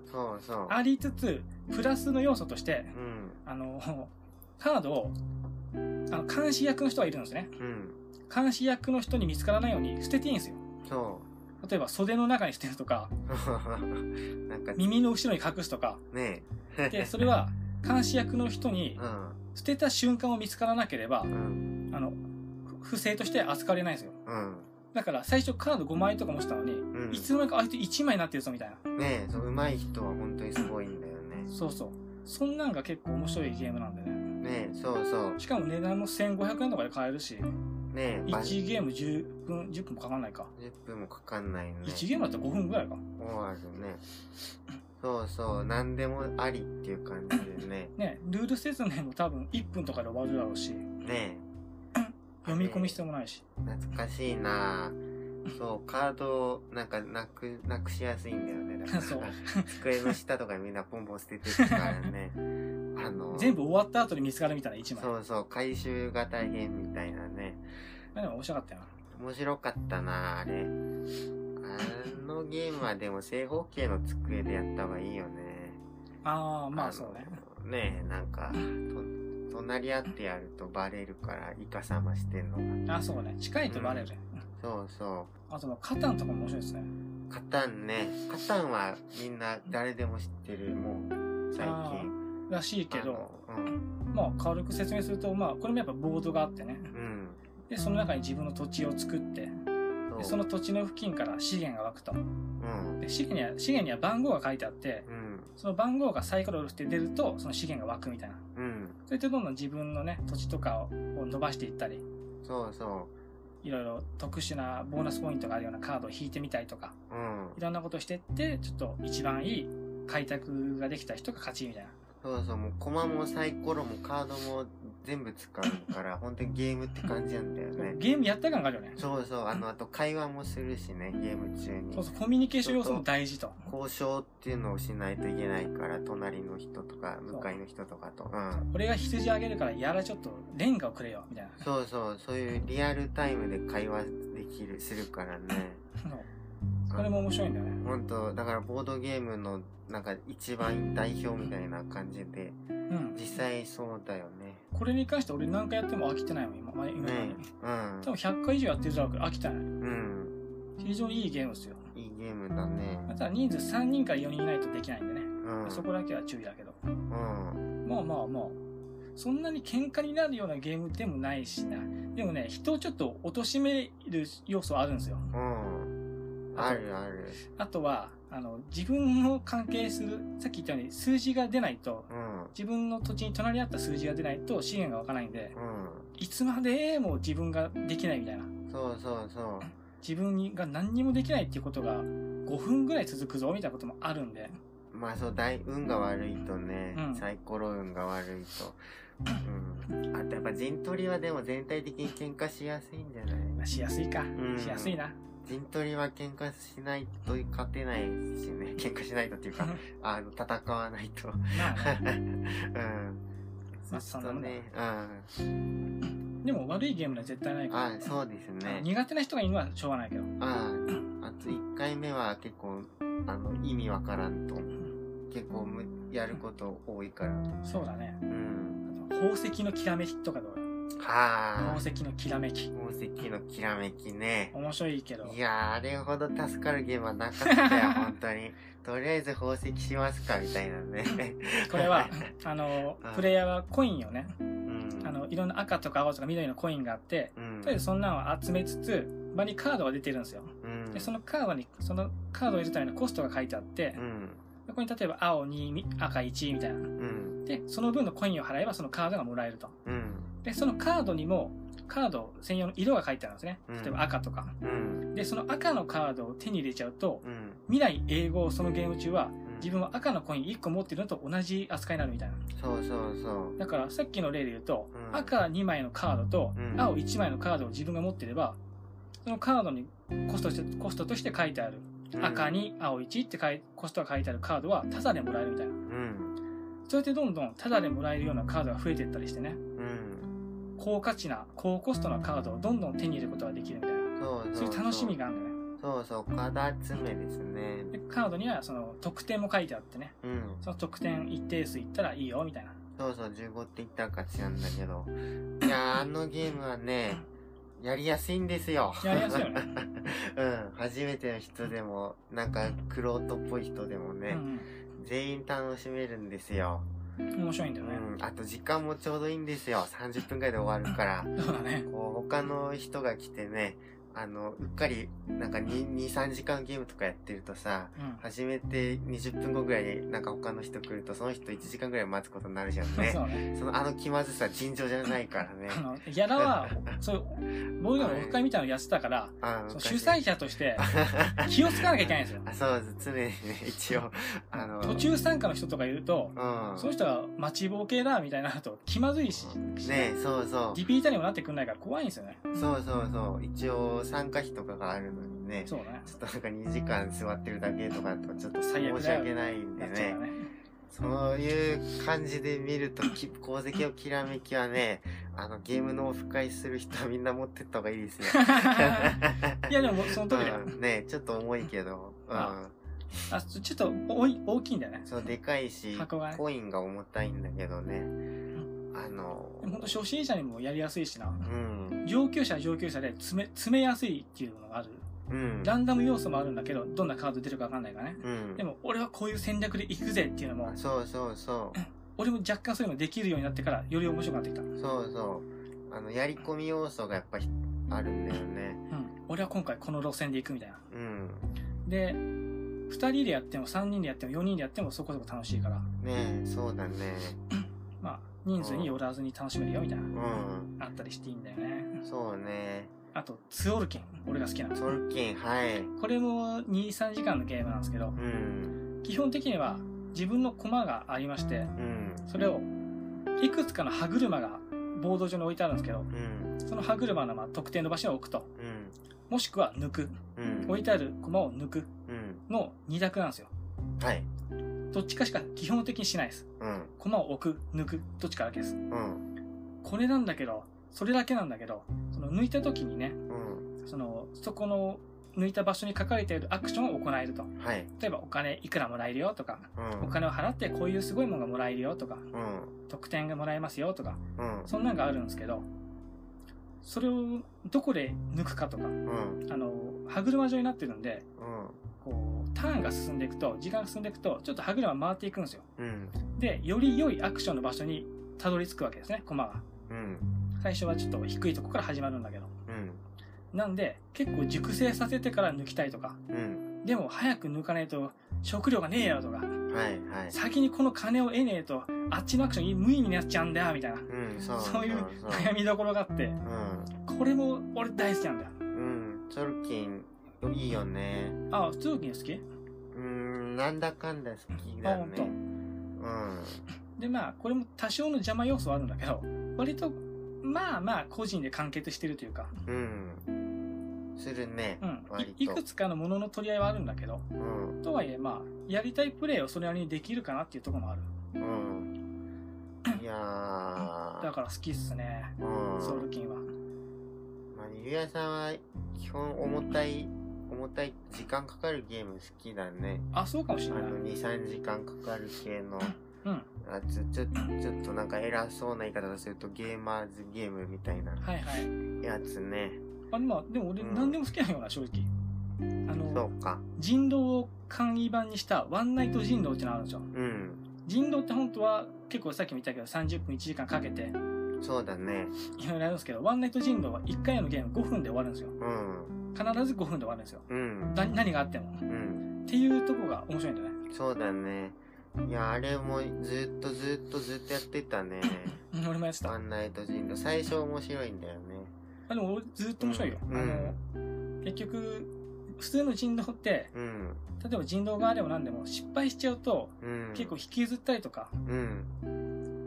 Speaker 1: ありつつ、プラスの要素として、
Speaker 2: うん。
Speaker 1: あの、カードを、あの、監視役の人がいるんですね。
Speaker 2: うん。
Speaker 1: 監視役の人に見つからないように捨てていいんですよ。
Speaker 2: そ
Speaker 1: 例えば袖の中に捨てると か、耳の後ろに隠すとか。
Speaker 2: ね
Speaker 1: で、それは監視役の人に
Speaker 2: う
Speaker 1: 捨てた瞬間を見つからなければ、
Speaker 2: ん。うん。
Speaker 1: あの、不正として扱われないんですよ。
Speaker 2: うん。
Speaker 1: だから最初カード5枚とか持ってたのに、
Speaker 2: うん。
Speaker 1: いつの間にか相手1枚になってるぞみたいな。
Speaker 2: ねそう、上手い人は本当にすごいんだよね。
Speaker 1: そうそう。そんなんが結構面白いゲームなんでね。
Speaker 2: ねそうそう。
Speaker 1: しかも値段も1500円とかで買えるし、
Speaker 2: ねば
Speaker 1: 1ゲーム10分、10分もかかんないか。
Speaker 2: 10分もかかんないね。
Speaker 1: 1ゲームだったら5分ぐらいか。
Speaker 2: 終わるね。そうそう、何でもありっていう感じでね。
Speaker 1: ね、ルール説明も多分1分とかで終わるだろうし、
Speaker 2: ね
Speaker 1: 読み込む必要もないし。
Speaker 2: 懐かしいなそう、カードをなんかなく、なくしやすいんだよね。だから。机の下とかみんなポンポン捨ててるからね。あの、
Speaker 1: 全部終わった後に見つかるみたいな1枚。
Speaker 2: そうそう、回収が大変みたいなね。
Speaker 1: まあでも面白かったよ
Speaker 2: 面白かったなあれ。あのゲームはでも正方形の机でやった方がいいよね。
Speaker 1: な。ああ、まあ
Speaker 2: の
Speaker 1: そうね。。
Speaker 2: ねえ、なんか、と隣り合ってやるとバレるから、イカサマしてんのが。
Speaker 1: あそうね。近いとバレる。
Speaker 2: そうそ
Speaker 1: あと、カタンとかも面白いですね。
Speaker 2: う。カタンね。カタンはみんな誰でも知ってる、もう、最
Speaker 1: あ
Speaker 2: 近。
Speaker 1: らしいけど、
Speaker 2: あの
Speaker 1: まあ軽く説明すると、まあこれもやっぱボードがあってね。
Speaker 2: うん。
Speaker 1: で、その中に自分の土地を作って、
Speaker 2: うん。
Speaker 1: でその土地の付近から資源が湧くと。
Speaker 2: うん。
Speaker 1: で資源には、資源には番号が書いてあって、
Speaker 2: うん。
Speaker 1: その番号がサイコロをして出ると、その資源が湧くみたいな。
Speaker 2: うん。
Speaker 1: それでどんどん自分のね、土地とかを伸ばしていったり、
Speaker 2: そうそ
Speaker 1: いろいろ特殊なボーナスポイントがあるようなカードを引いてみたりとか、
Speaker 2: う。うん。
Speaker 1: いろんなことをしてって、ちょっと一番いい開拓ができた人が勝ちみたいな。
Speaker 2: そうそう、もうコマもサイコロもカードも全部使うから、本当にゲームって感じなんだよね。
Speaker 1: ゲームやった感があるよね。
Speaker 2: そうそう、あの、あと会話もするしね、ゲーム中に
Speaker 1: そう。そう、コミュニケーション要素も大事と。
Speaker 2: 交渉っていうのをしないといけないから、隣の人とか、向かいの人とかと。うん。
Speaker 1: 俺が羊あげるから、やらちょっとレンガをくれよ、みたいな。
Speaker 2: そうそう、そういうリアルタイムで会話できる、するからね。
Speaker 1: これも面白いんだよね。
Speaker 2: 本当だからボードゲームの、なんか一番代表みたいな感じで、
Speaker 1: うん。
Speaker 2: 実際そうだよね。
Speaker 1: これに関して俺何回やっても飽きてないもん、今。今
Speaker 2: ね
Speaker 1: に。
Speaker 2: うん
Speaker 1: 多。分100回以上やってるだろうけど飽きてない。
Speaker 2: うん。
Speaker 1: 非常にいいゲームですよ。
Speaker 2: いいゲームだね。
Speaker 1: ただ人数3人から4人いないとできないんでね。
Speaker 2: うん。
Speaker 1: そこだけは注意だけど。
Speaker 2: うん。
Speaker 1: まあまあまあ。そんなに喧嘩になるようなゲームでもないしな。でもね、人をちょっと貶める要素はあるんですよ。
Speaker 2: うん。
Speaker 1: あ
Speaker 2: るある。
Speaker 1: あとは、あの、自分の関係する、さっき言ったように数字が出ないと、
Speaker 2: うん。
Speaker 1: 自分の土地に隣り合った数字が出ないと資源が湧かないんで、
Speaker 2: うん。
Speaker 1: いつまでも自分ができないみたいな。
Speaker 2: そうそうそう。
Speaker 1: 自分が何にもできないっていうことが5分ぐらい続くぞみたいなこともあるんで、
Speaker 2: まあそう、大運が悪いとね、
Speaker 1: うん
Speaker 2: サイコロ運が悪いと。うん。あとやっぱ陣取りはでも全体的に喧嘩しやすいんじゃない？
Speaker 1: まあ、しやすいか。
Speaker 2: ん
Speaker 1: しやすいな。
Speaker 2: 陣取りは喧嘩しないと勝てないしね。喧嘩しないとっていうか、あの、戦わないと。うん。
Speaker 1: まあそん
Speaker 2: ね。うん。
Speaker 1: でも悪いゲームは絶対ないから。
Speaker 2: あ、そうですね。
Speaker 1: 苦手な人がいるのはしょうがないけど。
Speaker 2: ああ、あと1回目は結構、あの、意味わからんと。結構む、やること多いから。
Speaker 1: そうだね。
Speaker 2: うん。
Speaker 1: あと宝石のきらめきとかどう？
Speaker 2: はあ。
Speaker 1: 宝石のきらめき。
Speaker 2: 宝石のきらめきね。
Speaker 1: 面白いけど。
Speaker 2: いやー、あれほど助かるゲームはなかったよ、本当に。とりあえず宝石しますか、みたいなね。
Speaker 1: これは、あの
Speaker 2: うん、
Speaker 1: プレイヤーはコインをね、
Speaker 2: うん。
Speaker 1: あの、いろんな赤とか青とか緑のコインがあって、
Speaker 2: うん、
Speaker 1: とりあえずそんなのを集めつつ、場にカードが出てるんですよ。
Speaker 2: うん、
Speaker 1: で、そのカードに、そのカードを入れるためのコストが書いてあって
Speaker 2: う、ん。
Speaker 1: そこに例えば青2、赤1みたいな。
Speaker 2: うん。
Speaker 1: で、その分のコインを払えばそのカードがもらえると。
Speaker 2: うん。
Speaker 1: で、そのカードにも、カード専用の色が書いてあるんですね。
Speaker 2: うん
Speaker 1: 例えば赤とか。
Speaker 2: うん。
Speaker 1: で、その赤のカードを手に入れちゃうと、
Speaker 2: うん。
Speaker 1: 未来英語そのゲーム中は、
Speaker 2: うん
Speaker 1: 自分は赤のコイン1個持ってるのと同じ扱いになるみたいな。
Speaker 2: そうそうそう。
Speaker 1: だからさっきの例で言うと、
Speaker 2: うん
Speaker 1: 赤2枚のカードと
Speaker 2: うん
Speaker 1: 青1枚のカードを自分が持ってれば、そのカードにコストとしてコストとして書いてある、
Speaker 2: うん
Speaker 1: 赤に青1って書いコストが書いてあるカードはタダでもらえるみたいな。
Speaker 2: うん。
Speaker 1: そうやってどんどんタダでもらえるようなカードが増えていったりしてね、
Speaker 2: うん。
Speaker 1: 高価値な、高コストなカードをどんどん手に入れることができるみたいな。
Speaker 2: そうそう
Speaker 1: そういう楽しみがあるんだよね。
Speaker 2: そうそう、カード集めですね。
Speaker 1: で、カードにはその得点も書いてあってね、
Speaker 2: うん。
Speaker 1: その得点一定数いったらいいよみたいな。
Speaker 2: そうそう、15って言ったら勝ちなんだけど。いやー、あのゲームはね、やりやすいんですよ。
Speaker 1: やりやすいよね。
Speaker 2: うん。初めての人でも、なんか、クロートっぽい人でもね、
Speaker 1: うん
Speaker 2: 全員楽しめるんですよ。
Speaker 1: うん。面白いんだ
Speaker 2: う
Speaker 1: よね。
Speaker 2: ん。あと、時間もちょうどいいんですよ。30分くらいで終わるから。
Speaker 1: そうだね。
Speaker 2: こう、他の人が来てね、あの、うっかり、なんか2、2 3時間ゲームとかやってるとさ、
Speaker 1: うん。
Speaker 2: 始めて20分後ぐらいになんか他の人来ると、その人1時間ぐらい待つことになるじゃんね。
Speaker 1: そうね。
Speaker 2: そのあの気まずさ尋常じゃないからね
Speaker 1: あ。の、ギャラは、そう、ボードゲームのオフ会みたいなのやってたから、主催者として 気をつかなきゃいけないんですよ。
Speaker 2: あそうです。常にね、一応、あの、
Speaker 1: 途中参加の人とかいると、
Speaker 2: うん。
Speaker 1: その人が待ちぼう系だみたいになると気まずいし、
Speaker 2: ねそうそう。
Speaker 1: リピーターにもなってくんないから怖いんですよね。
Speaker 2: そうそうそう。一応参加費とかがあるのにね。
Speaker 1: そうね。
Speaker 2: ちょっとなんか2時間座ってるだけとかだとちょっと申し訳ないんでね。
Speaker 1: ね。
Speaker 2: そういう感じで見ると、き功績をきらめきはね、あの、ゲームのオフ会する人はみんな持ってった方がいいですよ。
Speaker 1: いやでもその時だよ。
Speaker 2: うん、ねちょっと重いけど、うん。
Speaker 1: ああ、ちょっと多い大きいんだよね。
Speaker 2: そう、でかいし
Speaker 1: ね、
Speaker 2: コインが重たいんだけどね。あの、
Speaker 1: 本当初心者にもやりやすいしな。
Speaker 2: うん、
Speaker 1: 上級者は上級者で詰め、詰めやすいっていうのがある。
Speaker 2: うん。
Speaker 1: ランダム要素もあるんだけど、どんなカード出るかわかんないからね。
Speaker 2: うん。
Speaker 1: でも、俺はこういう戦略で行くぜっていうのも、
Speaker 2: そうそうそう。
Speaker 1: 俺も若干そういうのできるようになってから、より面白くなってきた。うん。
Speaker 2: そうそう。あの、やり込み要素がやっぱりあるんだよね。
Speaker 1: 俺は今回この路線で行くみたいな。
Speaker 2: うん。
Speaker 1: で、二人でやっても三人でやっても四人でやってもそこそこ楽しいから、
Speaker 2: ねえ、そうだね。
Speaker 1: まあ、人数によらずに楽しめるよみたいな、
Speaker 2: うん。
Speaker 1: あったりしていいんだよね。
Speaker 2: そうね。
Speaker 1: あと、ツオルキン。俺が好きなの。
Speaker 2: トルキン、はい。
Speaker 1: これも2、3時間のゲームなんですけど、
Speaker 2: うん。
Speaker 1: 基本的には自分のコマがありまして、
Speaker 2: うん。
Speaker 1: それをいくつかの歯車がボード上に置いてあるんですけど、
Speaker 2: うん。
Speaker 1: その歯車のまあ特定の場所に置くと、
Speaker 2: うん。
Speaker 1: もしくは抜く。
Speaker 2: うん。
Speaker 1: 置いてあるコマを抜く
Speaker 2: うん。
Speaker 1: の2択なんですよ。
Speaker 2: はい。
Speaker 1: どっちかしか基本的にしないです。
Speaker 2: うん。
Speaker 1: コマを置く、抜く、どっちかだけです。
Speaker 2: うん。
Speaker 1: これなんだけど、それだけなんだけど、その抜いた時にね、
Speaker 2: うん。
Speaker 1: その、そこの抜いた場所に書かれているアクションを行えると。
Speaker 2: はい。
Speaker 1: 例えばお金いくらもらえるよとか、
Speaker 2: うん。
Speaker 1: お金を払ってこういうすごいものがもらえるよとか、
Speaker 2: うん。
Speaker 1: 特典がもらえますよとか、
Speaker 2: うん。
Speaker 1: そんなんがあるんですけど、それをどこで抜くかとか、
Speaker 2: うん。
Speaker 1: あの、歯車状になってるんで、
Speaker 2: うん。
Speaker 1: こう、ターンが進んでいくと、時間が進んでいくと、ちょっと歯車回っていくんですよ。
Speaker 2: うん。
Speaker 1: で、より良いアクションの場所にたどり着くわけですね、コマが。
Speaker 2: うん。
Speaker 1: 最初はちょっと低いとこから始まるんだけど。
Speaker 2: うん。
Speaker 1: なんで、結構熟成させてから抜きたいとか、
Speaker 2: うん。
Speaker 1: でも早く抜かないと食料がねえよとか、
Speaker 2: はい。はい。
Speaker 1: 先にこの金を得ねえと、あっちのアクション無意味になっちゃうんだよ、みたいな。
Speaker 2: うん。そう。
Speaker 1: そういう悩みどころがあって、
Speaker 2: うん。
Speaker 1: これも俺大好きなんだよ。
Speaker 2: うん。トルキン、いいよね。
Speaker 1: あ、普通に好き？
Speaker 2: うん。なんだかんだ好きだ
Speaker 1: あ、本当。
Speaker 2: ねうん。
Speaker 1: で、まあ、これも多少の邪魔要素はあるんだけど、割と、まあまあ、個人で完結してるというか、
Speaker 2: うん。するね。
Speaker 1: うん。
Speaker 2: 割と
Speaker 1: いいくつかのものの取り合いはあるんだけど、
Speaker 2: うん。
Speaker 1: とはいえ、まあ、やりたいプレイをそれなりにできるかなっていうところもある。
Speaker 2: うん。いやー。
Speaker 1: だから好きっすね、
Speaker 2: うん。
Speaker 1: ソウルキンは。
Speaker 2: まあ、ゆうやさんは基本重たい、重たい時間かかるゲーム好きだね。
Speaker 1: あ、そうかもし
Speaker 2: あ
Speaker 1: れない。
Speaker 2: の、2、3時間かかる系の
Speaker 1: うん。
Speaker 2: やつ、ちょ、ちょっとなんか偉そうな言い方をするとゲーマーズゲームみたいな
Speaker 1: はいはい。
Speaker 2: やつね。
Speaker 1: あまあ、でも俺
Speaker 2: うん
Speaker 1: 何でも好きなような、正直。あ
Speaker 2: そ
Speaker 1: の、
Speaker 2: うか。
Speaker 1: 人狼を簡易版にしたワンナイト人狼ってのがあるんですよ。
Speaker 2: うん。
Speaker 1: 人狼って本当は結構さっきも言ったけど30分1時間かけて
Speaker 2: そうだね。
Speaker 1: いろいろやるんですけど、ワンナイト人狼は1回のゲーム5分で終わるんですよ。
Speaker 2: うん。
Speaker 1: 必ず5分で終わるんですよ。
Speaker 2: うん。
Speaker 1: な何があっても。
Speaker 2: うん。
Speaker 1: っていうとこが面白いんだね。
Speaker 2: そうだね。いや、あれもずっとずっとずっとやってたね。
Speaker 1: う ん俺もやってた。
Speaker 2: ワンナイト人狼。最初面白いんだよね。
Speaker 1: あでも俺ずっと面白いよ。
Speaker 2: うん
Speaker 1: あの、結局、普通の人狼って、
Speaker 2: うん。
Speaker 1: 例えば人狼側でも何でも失敗しちゃうと、
Speaker 2: うん。
Speaker 1: 結構引きずったりとか
Speaker 2: うん。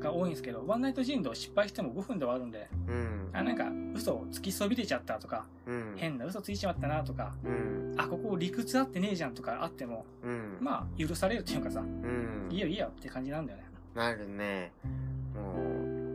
Speaker 1: が多いんですけど、ワンナイト人狼失敗しても5分で終わるんで、
Speaker 2: うん。
Speaker 1: あ、なんか嘘をつきそびれちゃったとか、
Speaker 2: うん。
Speaker 1: 変な嘘ついちまったなとか、
Speaker 2: うん。
Speaker 1: あ、ここ理屈あってねえじゃんとかあっても、
Speaker 2: うん。
Speaker 1: まあ、許されるっていうかさ、
Speaker 2: うん。
Speaker 1: いいよいいよって感じなんだよね。
Speaker 2: なるね。も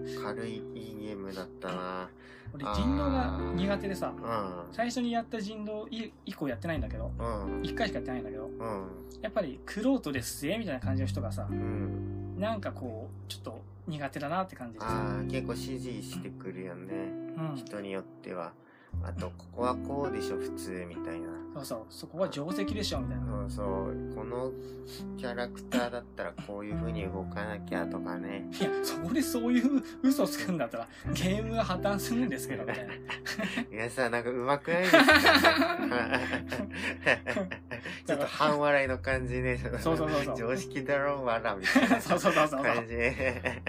Speaker 2: う、軽いいいゲームだったな。
Speaker 1: 俺人狼が苦手でさ、
Speaker 2: うん。
Speaker 1: 最初にやった人狼い以降やってないんだけど、
Speaker 2: うん。
Speaker 1: 1回しかやってないんだけど、
Speaker 2: うん。
Speaker 1: やっぱり、クロートですぜみたいな感じの人がさ、
Speaker 2: うん。
Speaker 1: なんかこう、ちょっと苦手だなって感じでさ、
Speaker 2: 結構指示してくるよね。
Speaker 1: うん。
Speaker 2: 人によっては。あと、ここはこうでしょ、普通、みたいな。
Speaker 1: そうそう、そこは定石でしょ、みたいな。
Speaker 2: そうそう、このキャラクターだったらこういう風に動かなきゃとかね。
Speaker 1: いや、そこでそういう嘘つくんだったら、ゲームが破綻するんですけど、みたいな。
Speaker 2: 皆さんなんか上手くないですか？ちょっと半笑いの感じね。
Speaker 1: そうそうそうそう
Speaker 2: 常識だろ、わら、みたいな
Speaker 1: そうそうそうそう。
Speaker 2: 感じ。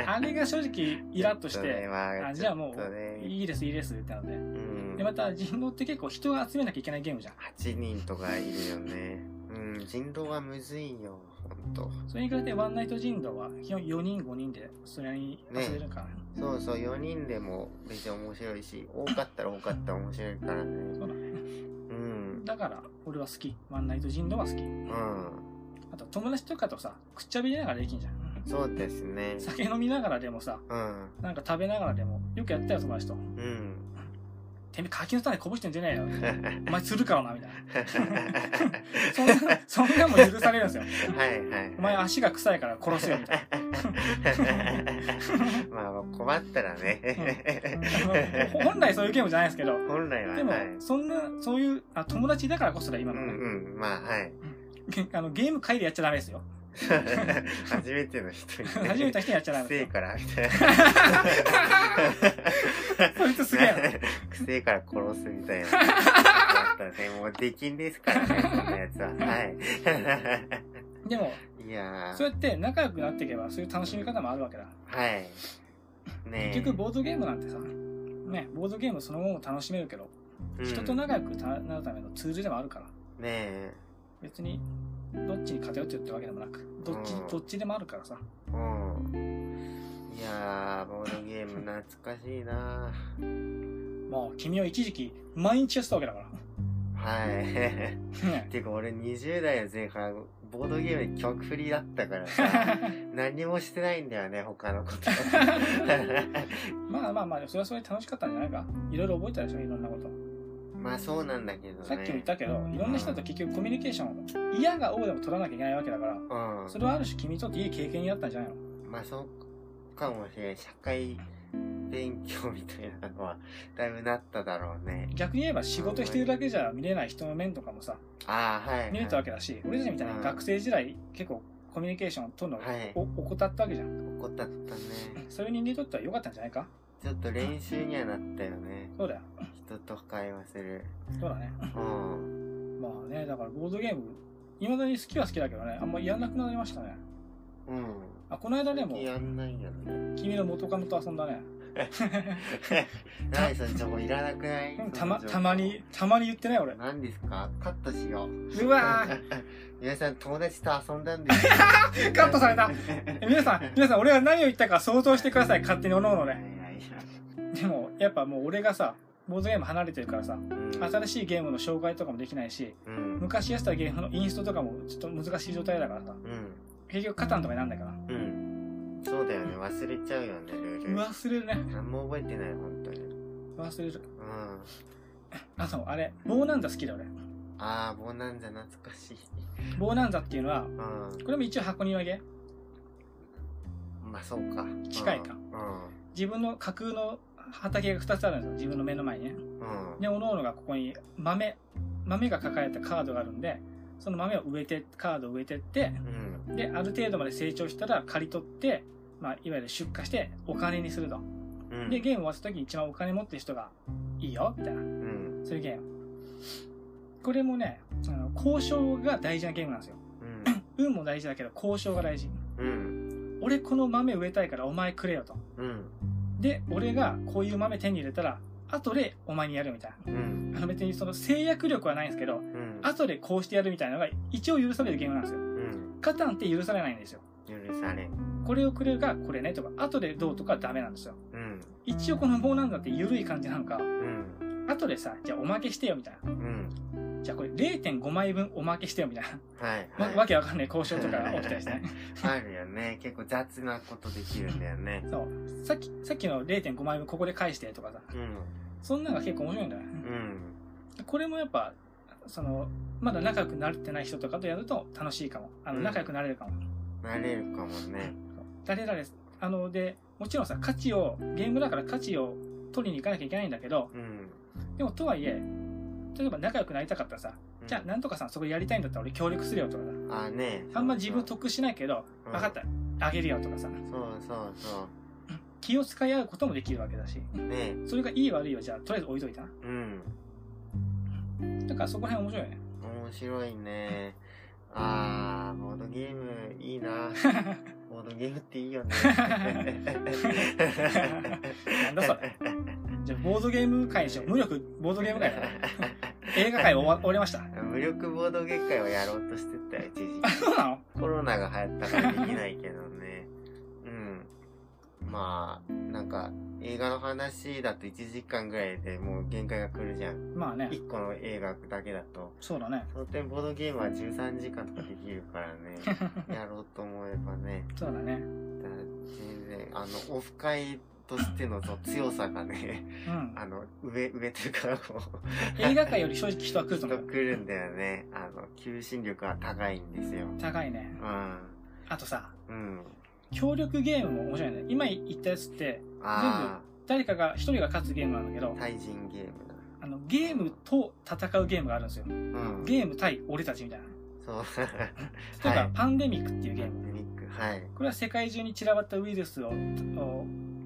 Speaker 1: あれが正直イラッとし
Speaker 2: ちょっね
Speaker 1: て、
Speaker 2: ま
Speaker 1: あじゃあもう、
Speaker 2: ね
Speaker 1: いいです、いいですってなので。
Speaker 2: うん
Speaker 1: で、また人狼って結構人が集めなきゃいけないゲームじゃん。
Speaker 2: 8人とかいるよね。うん、人狼はむずいよ、ほんと。
Speaker 1: それに比べてワンナイト人狼は基本4人、5人でそれに遊べるから。
Speaker 2: そうそう、4人でも別に面白いし、多かったら多かったら面白いからね。
Speaker 1: そうだね。
Speaker 2: うん。
Speaker 1: だから、俺は好き。ワンナイト人狼は好き。
Speaker 2: うん。
Speaker 1: あと、友達とかとさ、くっちゃべりながらできんじゃん。
Speaker 2: そうですね。
Speaker 1: 酒飲みながらでもさ、
Speaker 2: うん。
Speaker 1: なんか食べながらでも、よくやったよ、友達と。
Speaker 2: うん。
Speaker 1: てめえ、柿の種こぼしてんじゃねえよ。お前するからな、みたいな。そんな、そんなも許されるんですよ。
Speaker 2: はいはい。
Speaker 1: お前足が臭いから殺すよ、みたい
Speaker 2: まあまあ困ったらね。
Speaker 1: な。あの本来そういうゲームじゃないですけど、
Speaker 2: 本来は、
Speaker 1: でも
Speaker 2: はい。、
Speaker 1: そんな、そういう、あ友達だからこそだ、今
Speaker 2: うん
Speaker 1: のね。
Speaker 2: うん。まあはい。
Speaker 1: ゲあのゲーム会でやっちゃダメですよ。
Speaker 2: 初めての人に、ね。
Speaker 1: 初めての人にやっちゃダメ
Speaker 2: くせえ。から、みたいな。
Speaker 1: そいつすげえな。
Speaker 2: くせえから殺すみたいな。だったらね、もうできんですからね、そんなやつは。はい。
Speaker 1: でも、
Speaker 2: いやー、
Speaker 1: そうやって仲良くなっていけば、そういう楽しみ方もあるわけだ。
Speaker 2: はい。ねえ
Speaker 1: 結局、ボードゲームなんてさ、ね、ボードゲームその後も楽しめるけど、
Speaker 2: うん
Speaker 1: 人と仲良くなるためのツールでもあるから、
Speaker 2: ねえ。
Speaker 1: 別に、どっちに偏ってるってわけでもなく、どっち
Speaker 2: うん、
Speaker 1: どっちでもあるからさ。
Speaker 2: うん。いやー、ボードゲーム懐かしいな
Speaker 1: もう、君は一時期、毎日やってたわけだから。
Speaker 2: はい。
Speaker 1: ね
Speaker 2: てか俺20代の前半、ボードゲームで曲振りだったからさ、何もしてないんだよね、他のこと。
Speaker 1: まあまあまあ、それはそれで楽しかったんじゃないかいろいろ覚えたでしょいろんなこと。
Speaker 2: まあそうなんだけどね。
Speaker 1: さっきも言ったけど、いろんな人と結局コミュニケーションを嫌が王でも取らなきゃいけないわけだから、
Speaker 2: うん。
Speaker 1: それはある種君にとっていい経験になったんじゃないの？
Speaker 2: まあそうかもしれない。社会勉強みたいなのは、だいぶなっただろうね。
Speaker 1: 逆に言えば仕事してるだけじゃ見れない人の面とかもさ、
Speaker 2: ああ、はい、はい。
Speaker 1: 見れたわけだし、俺たちみたいに学生時代結構コミュニケーションを取るの
Speaker 2: はい
Speaker 1: を怠ったわけじゃん。
Speaker 2: 怒ったったね。
Speaker 1: そういう人間にとっては良かったんじゃないか？
Speaker 2: ちょっと練習にはなったよね。
Speaker 1: そうだよ。
Speaker 2: 人と会話する。
Speaker 1: そうだね。
Speaker 2: うん。
Speaker 1: まあね、だからボードゲーム、未だに好きは好きだけどね、あんまやんなくなりましたね。
Speaker 2: うん。
Speaker 1: あ、この間でも、
Speaker 2: やんないよね。
Speaker 1: 君の元カノと遊んだね。
Speaker 2: 何その情報いらなくない？
Speaker 1: たま、たまに、たまに言ってない俺。
Speaker 2: 何ですか？カットしよう。
Speaker 1: うわー
Speaker 2: 皆さん友達と遊んだんですよ
Speaker 1: カットされたえ皆さん、皆さん、俺が何を言ったか想像してください。勝手におのおのね。でも、やっぱもう俺がさ、ボードゲーム離れてるからさ、新しいゲームの紹介とかもできないし、
Speaker 2: うん。
Speaker 1: 昔やってたゲームのインストとかもちょっと難しい状態だからさ、
Speaker 2: うん。
Speaker 1: 結局カタンとかになんないから。
Speaker 2: うん。そうだよね。忘れちゃうよね、ルール。
Speaker 1: 忘れるね。
Speaker 2: 何も覚えてない、本当に。
Speaker 1: 忘れる。
Speaker 2: うん。
Speaker 1: あと、あれ、ボーナンザ好きだ俺。
Speaker 2: あー、ボーナンザ懐かしい。
Speaker 1: ボーナンザっていうのは、
Speaker 2: う
Speaker 1: これも一応箱庭ゲ。
Speaker 2: まあ、そうか。
Speaker 1: 近いか
Speaker 2: う
Speaker 1: 自分の架空の畑が2つあるんですよ。自分の目の前にね。
Speaker 2: ん。うん。
Speaker 1: で、おのおのがここに豆、豆が書かれたカードがあるんで、その豆を植えて、カードを植えてって、
Speaker 2: うん。
Speaker 1: で、ある程度まで成長したら刈り取って、まあ、いわゆる出荷してお金にすると。
Speaker 2: うん。
Speaker 1: で、ゲーム終わった時に一番お金持ってる人がいいよ、みたいな。
Speaker 2: うん。
Speaker 1: そういうゲーム。これもね、あの交渉が大事なゲームなんですよ。運も大事だけど、交渉が大事。
Speaker 2: うん。うん。
Speaker 1: 俺この豆植えたいからお前くれよと。
Speaker 2: うん。
Speaker 1: で、俺がこういう豆手に入れたら、後でお前にやるみたい
Speaker 2: うん。
Speaker 1: な。あの別にその制約力はないんですけど、
Speaker 2: うん。
Speaker 1: 後でこうしてやるみたいなのが一応許されるゲームなんですよ。
Speaker 2: うん。
Speaker 1: カタンって許されないんですよ。
Speaker 2: 許されん。
Speaker 1: これをくれるがこれねとか、後でどうとかはダメなんですよ。
Speaker 2: うん。
Speaker 1: 一応この棒なんだって緩い感じなんか、
Speaker 2: うん。
Speaker 1: 後でさ、じゃあおまけしてよみたいな。
Speaker 2: うん。
Speaker 1: じゃあこれ0.5枚分おまけしてよみたいな。
Speaker 2: はい。
Speaker 1: わ
Speaker 2: はい。
Speaker 1: わけわかんない交渉とかが起きたりしてね。
Speaker 2: あるよね。結構雑なことできるんだよね。
Speaker 1: そう。さっき、さっきの0.5枚分ここで返してとかさ。
Speaker 2: うん。
Speaker 1: そんなのが結構面白いんだよね。
Speaker 2: うん。
Speaker 1: これもやっぱ、その、まだ仲良くなれてない人とかとやると楽しいかも。あの、
Speaker 2: うん
Speaker 1: 仲良くなれるかも。
Speaker 2: なれるかもね。
Speaker 1: 誰々、あの、で、もちろんさ、価値を、ゲームだから価値を取りに行かなきゃいけないんだけど、
Speaker 2: うん。
Speaker 1: でもとはいえ例えば仲良くなりたかったらさ、
Speaker 2: うん。
Speaker 1: じゃあなんとかさんそこやりたいんだったら俺協力するよとかさ。
Speaker 2: あね。
Speaker 1: あんま自分得しないけど、
Speaker 2: うん
Speaker 1: 分かったあげるよとかさ。
Speaker 2: そうそうそ
Speaker 1: 気を使い合うこともできるわけだし
Speaker 2: うね。
Speaker 1: それがいい悪いはじゃあとりあえず置いといたな。
Speaker 2: うん。
Speaker 1: だからそこら辺面白いよね。
Speaker 2: 面白いね。あーボードゲームいいな。ボードゲームっていいよね。
Speaker 1: なんだそれじゃあボードゲーム会にしよう。無力ボードゲーム会だな。映画会終わ終わりました。
Speaker 2: 無力ボードゲーム会をやろうとしてたよ一時。
Speaker 1: あ そうなの？
Speaker 2: コロナが流行ったからできないけどね。うん。まあなんか映画の話だと1時間ぐらいでもう限界が来るじゃん。
Speaker 1: まあね。
Speaker 2: 1個の映画だけだと。
Speaker 1: そうだね。
Speaker 2: その点ボードゲームは13時間とかできるからね。やろうと思えばね。
Speaker 1: そうだね。
Speaker 2: だ全然あのオフ会としてのその強さがね
Speaker 1: うん。
Speaker 2: あの上上というかこう
Speaker 1: 映画界より正直人は来ると思う
Speaker 2: 人来るんだよね。あの求心力が高いんですよ。
Speaker 1: 高いね。あとさ
Speaker 2: うん。うん
Speaker 1: 協力ゲームも面白いね。今言ったやつって
Speaker 2: あ
Speaker 1: 誰かが一人が勝つゲームなんだけど
Speaker 2: あ対人ゲーム
Speaker 1: あのゲームと戦うゲームがあるんですよ。
Speaker 2: だうん。
Speaker 1: ゲーム対俺たちみたいな。
Speaker 2: そう。
Speaker 1: 例えば、
Speaker 2: はい
Speaker 1: パンデミックっていうゲーム。
Speaker 2: パンデミックはい。
Speaker 1: これは世界中に散らばったウイルスをを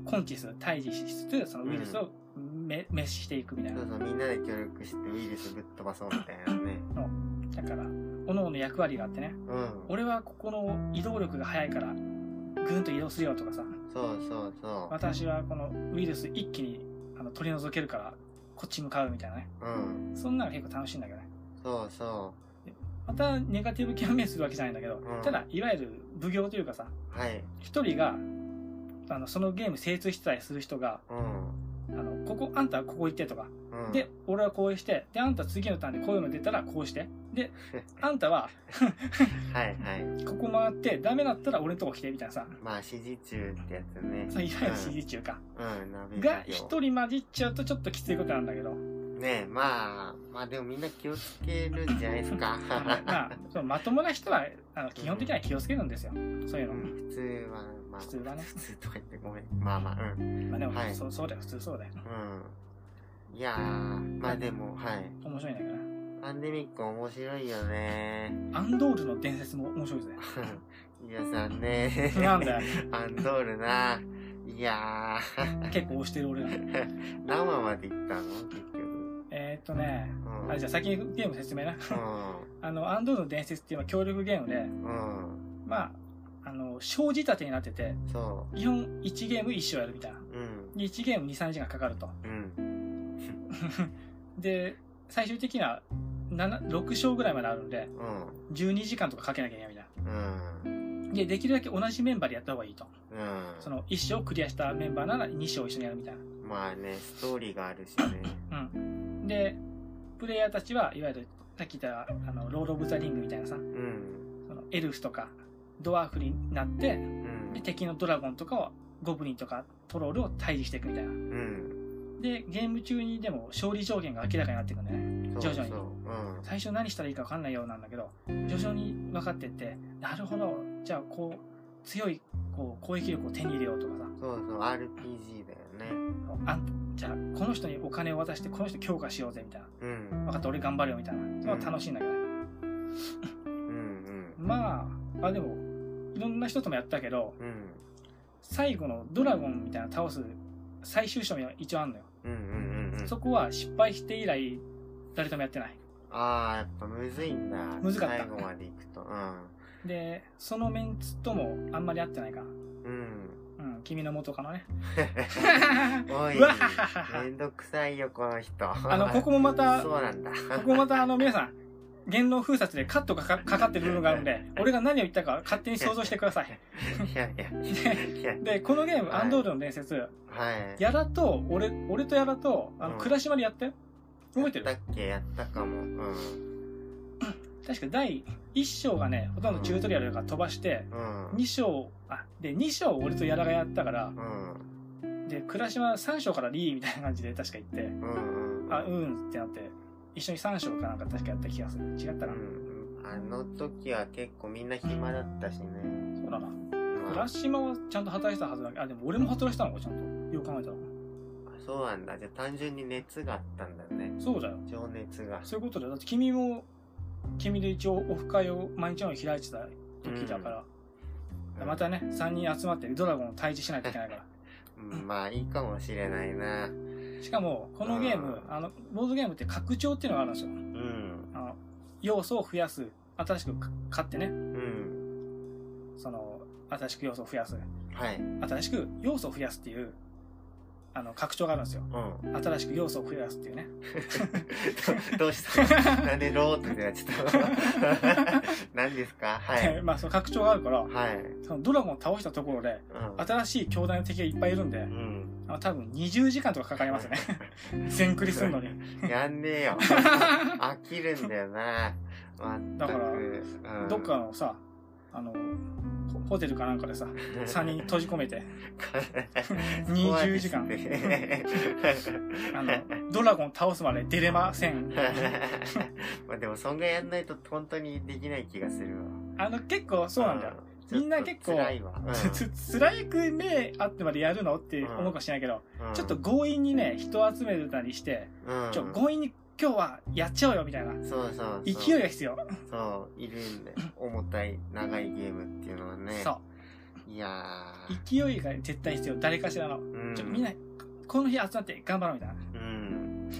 Speaker 1: 根治する退治しつつそのウイルスをめ滅していくみたいな。
Speaker 2: そうそうみんなで協力してウイルスぶっ飛ばそうみたいなね。
Speaker 1: だから各々役割があってね。
Speaker 2: うん。
Speaker 1: 俺はここの移動力が速いからぐんと移動するよとかさ。
Speaker 2: そうそうそ
Speaker 1: 私はこのウイルス一気にあの取り除けるからこっち向かうみたいなね。
Speaker 2: ううん。
Speaker 1: そんなの結構楽しいんだけどね。
Speaker 2: そうそ
Speaker 1: またネガティブキャンペーンするわけじゃないんだけど、
Speaker 2: うん。
Speaker 1: ただいわゆる奉行というかさ
Speaker 2: うはい。
Speaker 1: 一人があのそのゲーム精通してたりする人が
Speaker 2: うん。
Speaker 1: あのここあんたはここ行ってとか。
Speaker 2: うん。
Speaker 1: で、俺はこうして、で、あんた次のターンでこういうの出たらこうして、で、あんたは
Speaker 2: はいはい。
Speaker 1: ここ回って、ダメだったら俺のとこ来て、みたいなさ、
Speaker 2: まあ指示中ってやつね。
Speaker 1: そういわゆる指示中か。
Speaker 2: うん鍋
Speaker 1: が、一人混じっちゃうとちょっときついことなんだけど、
Speaker 2: ねえまあまあでもみんな気をつけるんじゃないですか。
Speaker 1: まあ、そのまともな人は、あの基本的には気をつけるんですよ。そういうの。
Speaker 2: うん普通はまあ
Speaker 1: 普通はね。
Speaker 2: 普通とか言ってごめん。まあまあうん。
Speaker 1: まあでも、
Speaker 2: はい。
Speaker 1: そうそうだよ、普通そうだよ。
Speaker 2: うん。いやーまあでもはい。
Speaker 1: 面白いんだけどね。
Speaker 2: パンデミック面白いよね。
Speaker 1: アンドールの伝説も面白いぜ。
Speaker 2: 皆さんね
Speaker 1: なんだよ。
Speaker 2: アンドールな。いやー。
Speaker 1: 結構押してる俺ら。
Speaker 2: 何話まで行ったの？結局。
Speaker 1: えーっとね、
Speaker 2: うん。
Speaker 1: あ、じゃあ先にゲーム説明な。
Speaker 2: う
Speaker 1: あの、アンドールの伝説っていうのは協力ゲームで、
Speaker 2: んうん。
Speaker 1: まあ、あの、小仕立てになってて、
Speaker 2: そ
Speaker 1: 基本1ゲーム1章やるみたいな。
Speaker 2: ううん
Speaker 1: で、1ゲーム2、3時間かかると。
Speaker 2: うん
Speaker 1: で、最終的には7 6章ぐらいまであるんで、
Speaker 2: うん
Speaker 1: 12時間とかかけなきゃいけないみたい
Speaker 2: うん
Speaker 1: な。で、できるだけ同じメンバーでやった方がいいと。
Speaker 2: うん
Speaker 1: その1章クリアしたメンバーなら2章一緒にやるみたい
Speaker 2: まあねストーリーがあるしね
Speaker 1: な。うん。で、プレイヤーたちはいわゆる、さっき言った、あの、ロード・オブ・ザ・リングみたいなさ、
Speaker 2: うん
Speaker 1: そのエルフとか、ドワーフになって、
Speaker 2: うん。
Speaker 1: で、敵のドラゴンとかを、ゴブリンとかトロールを退治していくみたいな。
Speaker 2: うん。
Speaker 1: で、ゲーム中にでも勝利条件が明らかになっていくんだよね。徐々に。
Speaker 2: そううん。
Speaker 1: 最初何したらいいか分かんないようなんだけど徐々に分かってってなるほど。じゃあこう強いこう攻撃力を手に入れようとかさ。
Speaker 2: そうそう RPG だよね。
Speaker 1: あんじゃあこの人にお金を渡してこの人強化しようぜみたいな。
Speaker 2: うん。
Speaker 1: 分かった俺頑張るよみたいな。それは楽しいんだけどね、
Speaker 2: うん。
Speaker 1: まああでもいろんな人ともやったけど
Speaker 2: うんうん
Speaker 1: 最後のドラゴンみたいなの倒す最終章が一応あんのよ、
Speaker 2: うん。うんうんうん
Speaker 1: そこは失敗して以来誰ともやってない。
Speaker 2: ああやっぱむずいんだ。
Speaker 1: むずかった。
Speaker 2: 最後まで行くと。
Speaker 1: でそのメンツともあんまり合ってないかな
Speaker 2: うん。うん
Speaker 1: うん君の元カノね。
Speaker 2: おいめんどくさいよこの人。
Speaker 1: あの、ここもまた、こ
Speaker 2: そうなんだ。
Speaker 1: こもまた、あの、皆さん、言論封殺でカットがかかかってる部分があるんで、俺が何を言ったか勝手に想像してください。
Speaker 2: いやいや。
Speaker 1: で、このゲーム、
Speaker 2: はい
Speaker 1: アンドールの伝説、
Speaker 2: はい。
Speaker 1: やらと、俺、俺とやらと、あの、
Speaker 2: うん。
Speaker 1: 倉島でやって。覚えてる？
Speaker 2: やっけ？やったかも。うん。
Speaker 1: 確か第1章がね、ほとんどチュートリアルが飛ばして、
Speaker 2: うん。
Speaker 1: 2章、あ、で、2章俺とやらがやったから
Speaker 2: う、ん。
Speaker 1: で、倉島3章からリーみたいな感じで確か言って、
Speaker 2: うんうん。
Speaker 1: あ、うんってなって、一緒に3章かなんか確かやった気がする。違ったかな、
Speaker 2: うんあの時は結構みんな暇だったしね
Speaker 1: そうだな。
Speaker 2: まあ
Speaker 1: 倉島はちゃんと働いてたはずだけど、あ、でも俺も働いてたのか、ちゃんと。よく考えたら。
Speaker 2: そうなんだ。じゃあ単純に熱があったんだね。
Speaker 1: そうだよ。
Speaker 2: 情熱が。
Speaker 1: そういうことだよ。だって君も、君で一応オフ会を毎日のように開いてた時だから、
Speaker 2: うん
Speaker 1: またね、3人集まってドラゴンを退治しないといけないから。
Speaker 2: うん、まあいいかもしれないな。
Speaker 1: しかも、このゲーム、
Speaker 2: うん
Speaker 1: あの、ボードゲームって拡張っていうのがあるんですよ。
Speaker 2: うん。
Speaker 1: あの要素を増やす。新しく買ってね、
Speaker 2: うん。
Speaker 1: その、新しく要素を増やす。
Speaker 2: はい。
Speaker 1: 新しく要素を増やすっていう、あの、拡張があるんですよ。
Speaker 2: うん。
Speaker 1: 新しく要素を増やすっていうね。
Speaker 2: ど どうした？なんでローってなっちゃった何ですか？はい。
Speaker 1: まあ、その拡張があるから、
Speaker 2: はい。
Speaker 1: そのドラゴンを倒したところで、
Speaker 2: うん。
Speaker 1: 新しい強大な敵がいっぱいいるんで、
Speaker 2: うん。
Speaker 1: あの多分20時間とかかかりますね。全クリするのに。
Speaker 2: やんねえよ。飽きるんだよな。まったく。
Speaker 1: だから
Speaker 2: うん
Speaker 1: どっかのさ、あの、ホホテルかなんかでさ、3人閉じ込めて、20時間。
Speaker 2: ね
Speaker 1: あの、ドラゴン倒すまで出れません。
Speaker 2: まあでもそんぐらいやんないと本当にできない気がするわ。
Speaker 1: あの、結構そうなんだみんな結構
Speaker 2: 辛いわ。
Speaker 1: 辛く目あってまでやるの？って思うかもしれないけど、
Speaker 2: うん。
Speaker 1: ちょっと強引にね、人を集めたりして、
Speaker 2: うん。
Speaker 1: ちょ、強引に今日はやっちゃおうよみたいな。
Speaker 2: そうそう。
Speaker 1: 勢いが必要。
Speaker 2: そう、いるんで。重たい、長いゲームっていうのはね。
Speaker 1: そう。
Speaker 2: いや
Speaker 1: 勢いが絶対必要。誰かしらの。
Speaker 2: ー。うん。
Speaker 1: ちょ、みんな、この日集まって頑張ろうみたいな。
Speaker 2: うん。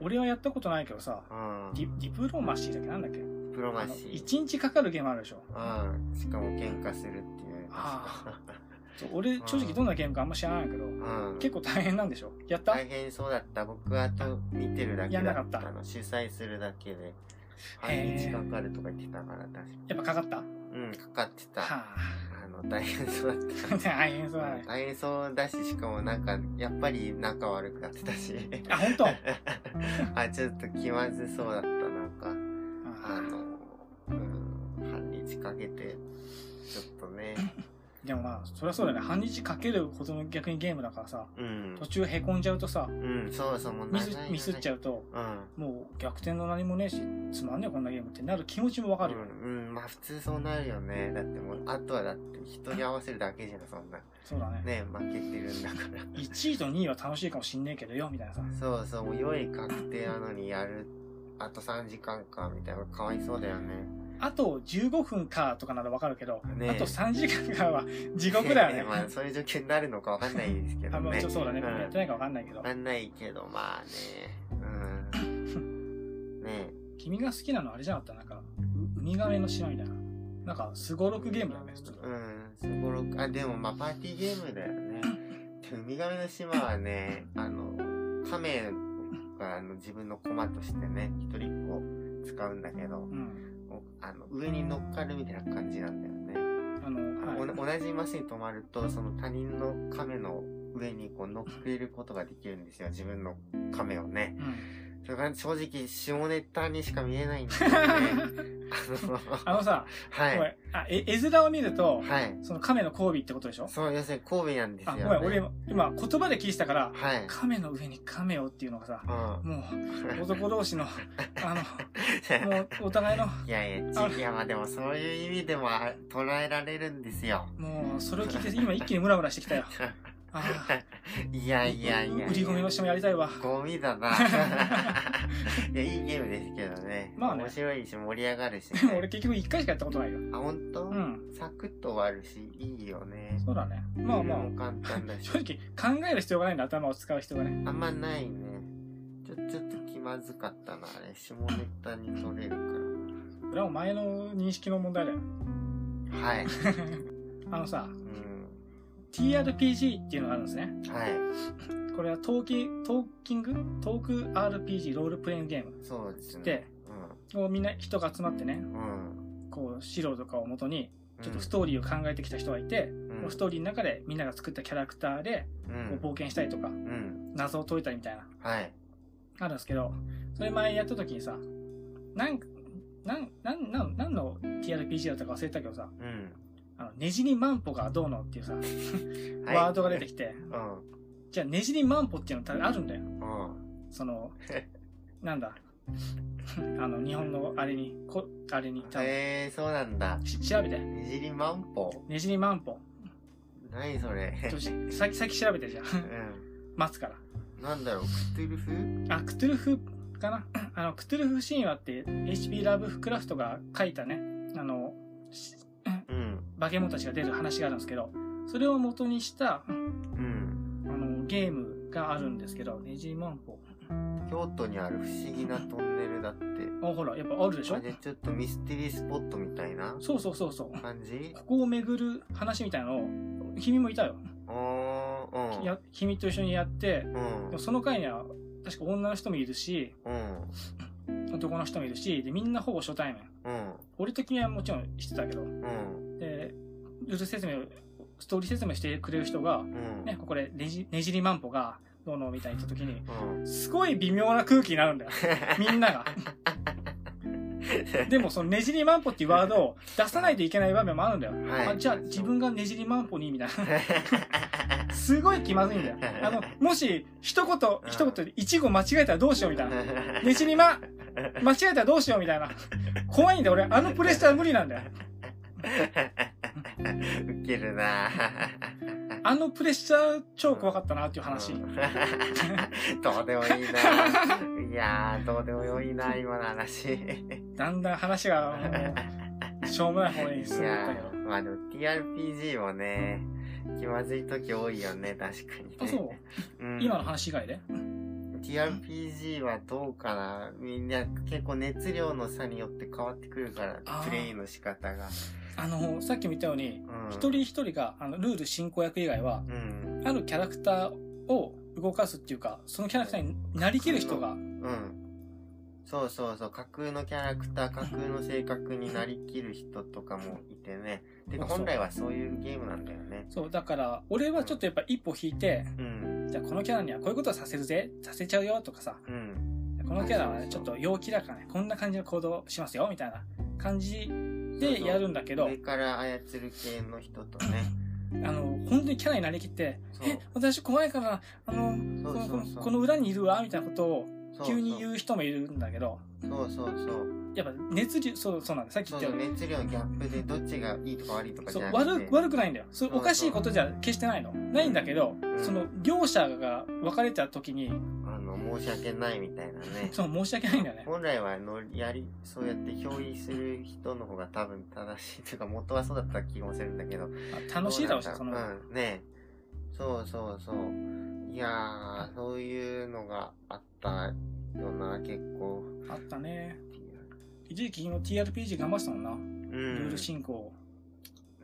Speaker 1: 俺はやったことないけどさ、
Speaker 2: うん。
Speaker 1: ディディプロマシーだっけなんだっけ？
Speaker 2: プロマシー。
Speaker 1: 一日かかるゲームあるでしょ。
Speaker 2: うん。しかも喧嘩するっていう。
Speaker 1: あそう俺、正直どんなゲームかあんま知らないけど、
Speaker 2: うん。
Speaker 1: 結構大変なんでしょ？やった？
Speaker 2: 大変そうだった。僕はと見てるだけだっ
Speaker 1: やんなかった
Speaker 2: たの。主催するだけで。半日かかるとか言ってたから、確か
Speaker 1: やっぱかかった？は
Speaker 2: うん、かかってた。
Speaker 1: あ。
Speaker 2: あの、大変そうだった。
Speaker 1: 大変そうだね。
Speaker 2: 大変そうだし、しかもなんか、やっぱり仲悪くなってたし。
Speaker 1: あ、本当？
Speaker 2: あ、ちょっと気まずそうだった、なんか。あ
Speaker 1: あ
Speaker 2: の、うん、半日かけて、ちょっとね、
Speaker 1: でもまあ、そりゃそうだよね。半日かけるほどの逆にゲームだからさ、
Speaker 2: うん
Speaker 1: 途。中へこんじゃうとさ、
Speaker 2: うん、そうそう、もう
Speaker 1: ミスミスっちゃ
Speaker 2: う。
Speaker 1: うと、
Speaker 2: うん。
Speaker 1: もう逆転の何もねえし、つまんねえこんなゲームってなる気持ちもわかるよ。
Speaker 2: うん、うん、まあ普通そうなるよね。だってもう、あとはだって人に合わせるだけじゃん、そんな。
Speaker 1: そうだね。
Speaker 2: ね、負けてるんだから。
Speaker 1: 1位と2位は楽しいかもしんねえけどよ、みたいなさ。
Speaker 2: そうそう、もう良い確定なのにやる、あと3時間か、みたいな。かわいそうだよね。
Speaker 1: あと15分かとかならわかるけど、
Speaker 2: ね
Speaker 1: あと3時間かは地獄だよね。
Speaker 2: まあそういう状況になるのかわかんないですけ
Speaker 1: あ、
Speaker 2: どね
Speaker 1: もうちょ。そうだね。
Speaker 2: うん
Speaker 1: やってないかわかんないけど
Speaker 2: わ。かんないけど、まあね。うん。ね
Speaker 1: 君が好きなのあれじゃなかった？なんか、うウミガメの島みたいな。なんか、すごろくゲームだよね、ちょっと。
Speaker 2: うん、すごろく、あ、でもまあパーティーゲームだよね。でウミガメの島はね、あの、亀があの自分の駒としてね、一人っ子使うんだけど、
Speaker 1: うん。
Speaker 2: おあの上に乗っかるみたいな感じなんだよね。
Speaker 1: あの、
Speaker 2: お
Speaker 1: はい。
Speaker 2: 同じマスに止まると、その他人の亀の上にこう乗っけることができるんですよ、自分の亀をね。
Speaker 1: うん。
Speaker 2: それが正直下ネタにしか見えないんだよね。あの、
Speaker 1: さ、
Speaker 2: はい。
Speaker 1: あ、え、絵面を見ると、
Speaker 2: はい。
Speaker 1: その亀の交尾ってことでしょ？
Speaker 2: そう、要するに神戸なんですよ、
Speaker 1: あ、
Speaker 2: ね。
Speaker 1: ごめん、俺今、言葉で聞いてたから、
Speaker 2: はい。
Speaker 1: 亀の上に亀をっていうのがさ、
Speaker 2: うん。
Speaker 1: もう、男同士の、あの、もう、お互いの、
Speaker 2: いやいや、ちいや、まあでもそういう意味でもあ捉えられるんですよ。
Speaker 1: もう、それを聞いて今一気にムラムラしてきたよ。あ
Speaker 2: いやいやいや。
Speaker 1: 売り込みのしてもやりたいわ。
Speaker 2: ゴミだな。いや、いいゲームですけどね。
Speaker 1: まあね
Speaker 2: 面白いし、盛り上がるし、
Speaker 1: でも
Speaker 2: ね。
Speaker 1: 俺結局一回しかやったことないよ。
Speaker 2: あ、ほんと
Speaker 1: うん。
Speaker 2: サクッと終わるし、いいよね。
Speaker 1: そうだね。まあま
Speaker 2: ルールも簡単だ
Speaker 1: あ、
Speaker 2: し。
Speaker 1: 正直考える必要がないんだ、頭を使う必要がね。
Speaker 2: あんまないね。ちょ、ちょっと気まずかったな、あれ。下ネタに取れるか
Speaker 1: これはもう前の認識の問題だよ。
Speaker 2: ら。はい。
Speaker 1: あのさ、
Speaker 2: うん。
Speaker 1: TRPG っていうのがあるんですね。
Speaker 2: はい。
Speaker 1: これはトーキ、トーキング？トーク RPG ロールプレイングゲーム。
Speaker 2: そうですね。
Speaker 1: で、こうみんな人が集まってね、
Speaker 2: うん。うん。
Speaker 1: こう資料とかをもとに、ちょっとス
Speaker 2: と、
Speaker 1: トーリーを考えてきた人がいて、
Speaker 2: うん
Speaker 1: ストーリーの中でみんなが作ったキャラクターで、
Speaker 2: うん
Speaker 1: こう冒険したりとか、
Speaker 2: うん。
Speaker 1: 謎を解いたりみたいな、
Speaker 2: はい。
Speaker 1: あるんですけど、それ前やった時にさ、なん、なん、なん、なん、なんの TRPG だったか忘れたけどさ、
Speaker 2: うん。
Speaker 1: ねじりマンポがどうのっていうさ、
Speaker 2: はい
Speaker 1: ワードが出てきて、
Speaker 2: うん。
Speaker 1: じゃあねじりマンポっていうのあるんだよ。
Speaker 2: うん。
Speaker 1: その、なんだ、あの、日本のあれに、こ、あれに、
Speaker 2: へえー、そうなんだ。
Speaker 1: し調べて。
Speaker 2: ねじりマンポ
Speaker 1: ねじりマンポ。
Speaker 2: 何それ？
Speaker 1: ちょさっき、さっき調べてじゃん。
Speaker 2: う
Speaker 1: 待つから。
Speaker 2: なんだろう、クトゥルフ？
Speaker 1: あ、クトゥルフかな？あの、クトゥルフ神話って HP ラブフクラフトが書いたね、あの。化け物たちが出る話があるんですけど、それを元にした、
Speaker 2: うん。
Speaker 1: あの、ゲームがあるんですけど、ねじりマンポ。
Speaker 2: 京都にある不思議なトンネルだって。
Speaker 1: あ、ほら、やっぱあるでしょ？
Speaker 2: あれちょっとミステリースポットみたいな
Speaker 1: そうそうそうそう。
Speaker 2: 感じ？
Speaker 1: ここを巡る話みたいなのを、君もいたよ。
Speaker 2: あー、うん。
Speaker 1: や君と一緒にやって、
Speaker 2: うん。
Speaker 1: その回には、確か女の人もいるし、
Speaker 2: うん。
Speaker 1: 男の人もいるし、で、みんなほぼ初対面。
Speaker 2: うん。
Speaker 1: 俺と君はもちろん知ってたけど、
Speaker 2: うん。
Speaker 1: で、ルール説明を、ストーリー説明してくれる人が、
Speaker 2: うん。
Speaker 1: ね、ここでねじねじりマンポが、どうのみたいに言った時に、
Speaker 2: うん。
Speaker 1: すごい微妙な空気になるんだよ。みんなが。でもそのねじりマンポっていうワードを出さないといけない場面もあるんだよ。
Speaker 2: はい
Speaker 1: あじゃあ自分がねじりマンポにみたいな。すごい気まずいんだよ。あの、もし一言、一言で一語間違えたらどうしようみたいな。ねじりま、間違えたらどうしようみたいな。怖いんだよ、俺。あのプレッシャー無理なんだよ。
Speaker 2: ウケるな
Speaker 1: あのプレッシャー超怖かったなっていう話。
Speaker 2: うん。どうでもいいな。いやーどうでもいいな今の話。
Speaker 1: だんだん話がしょうもない方に
Speaker 2: い
Speaker 1: 進んでった
Speaker 2: まあでも TRPG もね気まずい時多いよね確かにね。
Speaker 1: あ、そう？
Speaker 2: うん。
Speaker 1: 今の話以外で？
Speaker 2: TRPG はどうかな？みんな結構熱量の差によって変わってくるからプレイの仕方が。
Speaker 1: あの、さっきも言ったように、
Speaker 2: うん。
Speaker 1: 一人一人が、あの、ルール進行役以外は、
Speaker 2: うん。
Speaker 1: あるキャラクターを動かすっていうか、そのキャラクターになりきる人が、
Speaker 2: うん。そうそうそう。架空のキャラクター架空の性格になりきる人とかもいてね。てか本来はそういうゲームなんだよね。
Speaker 1: そう、だから、俺はちょっとやっぱ一歩引いて、
Speaker 2: うん
Speaker 1: じゃあこのキャラにはこういうことをさせるぜ、させちゃうよとかさ、
Speaker 2: うん。
Speaker 1: このキャラはね、ちょっと陽気だからね、こんな感じの行動しますよ、みたいな感じでやるんだけど、
Speaker 2: 上から操る系の人とね。
Speaker 1: あの、本当にキャラになりきって、え、私怖いから、あの、この裏にいるわ、みたいなことを急に言う人もいるんだけど、
Speaker 2: そうそうそう
Speaker 1: やっぱ熱量、そう、そうなんだ。さっき言ったように。
Speaker 2: 熱量のギャップでどっちがいいとか悪いとか
Speaker 1: そう
Speaker 2: じゃなくて
Speaker 1: 悪く悪くないんだよ。それおかしいことじゃ決してないの。ないんだけど、
Speaker 2: うん
Speaker 1: その両者が分かれた時に、
Speaker 2: あの申し訳ないみたいなね
Speaker 1: その申し訳ないんだよね。
Speaker 2: 本来はのやりそうやって表意する人の方が多分正しいというか元はそうだった気もするんだけど
Speaker 1: まあ楽しいだろうし、その、
Speaker 2: うんねそうそうそういやーそういうのがあったよな結構
Speaker 1: あったね。一時期の TRPG 頑張ってたもんな。
Speaker 2: うん
Speaker 1: ルール進行。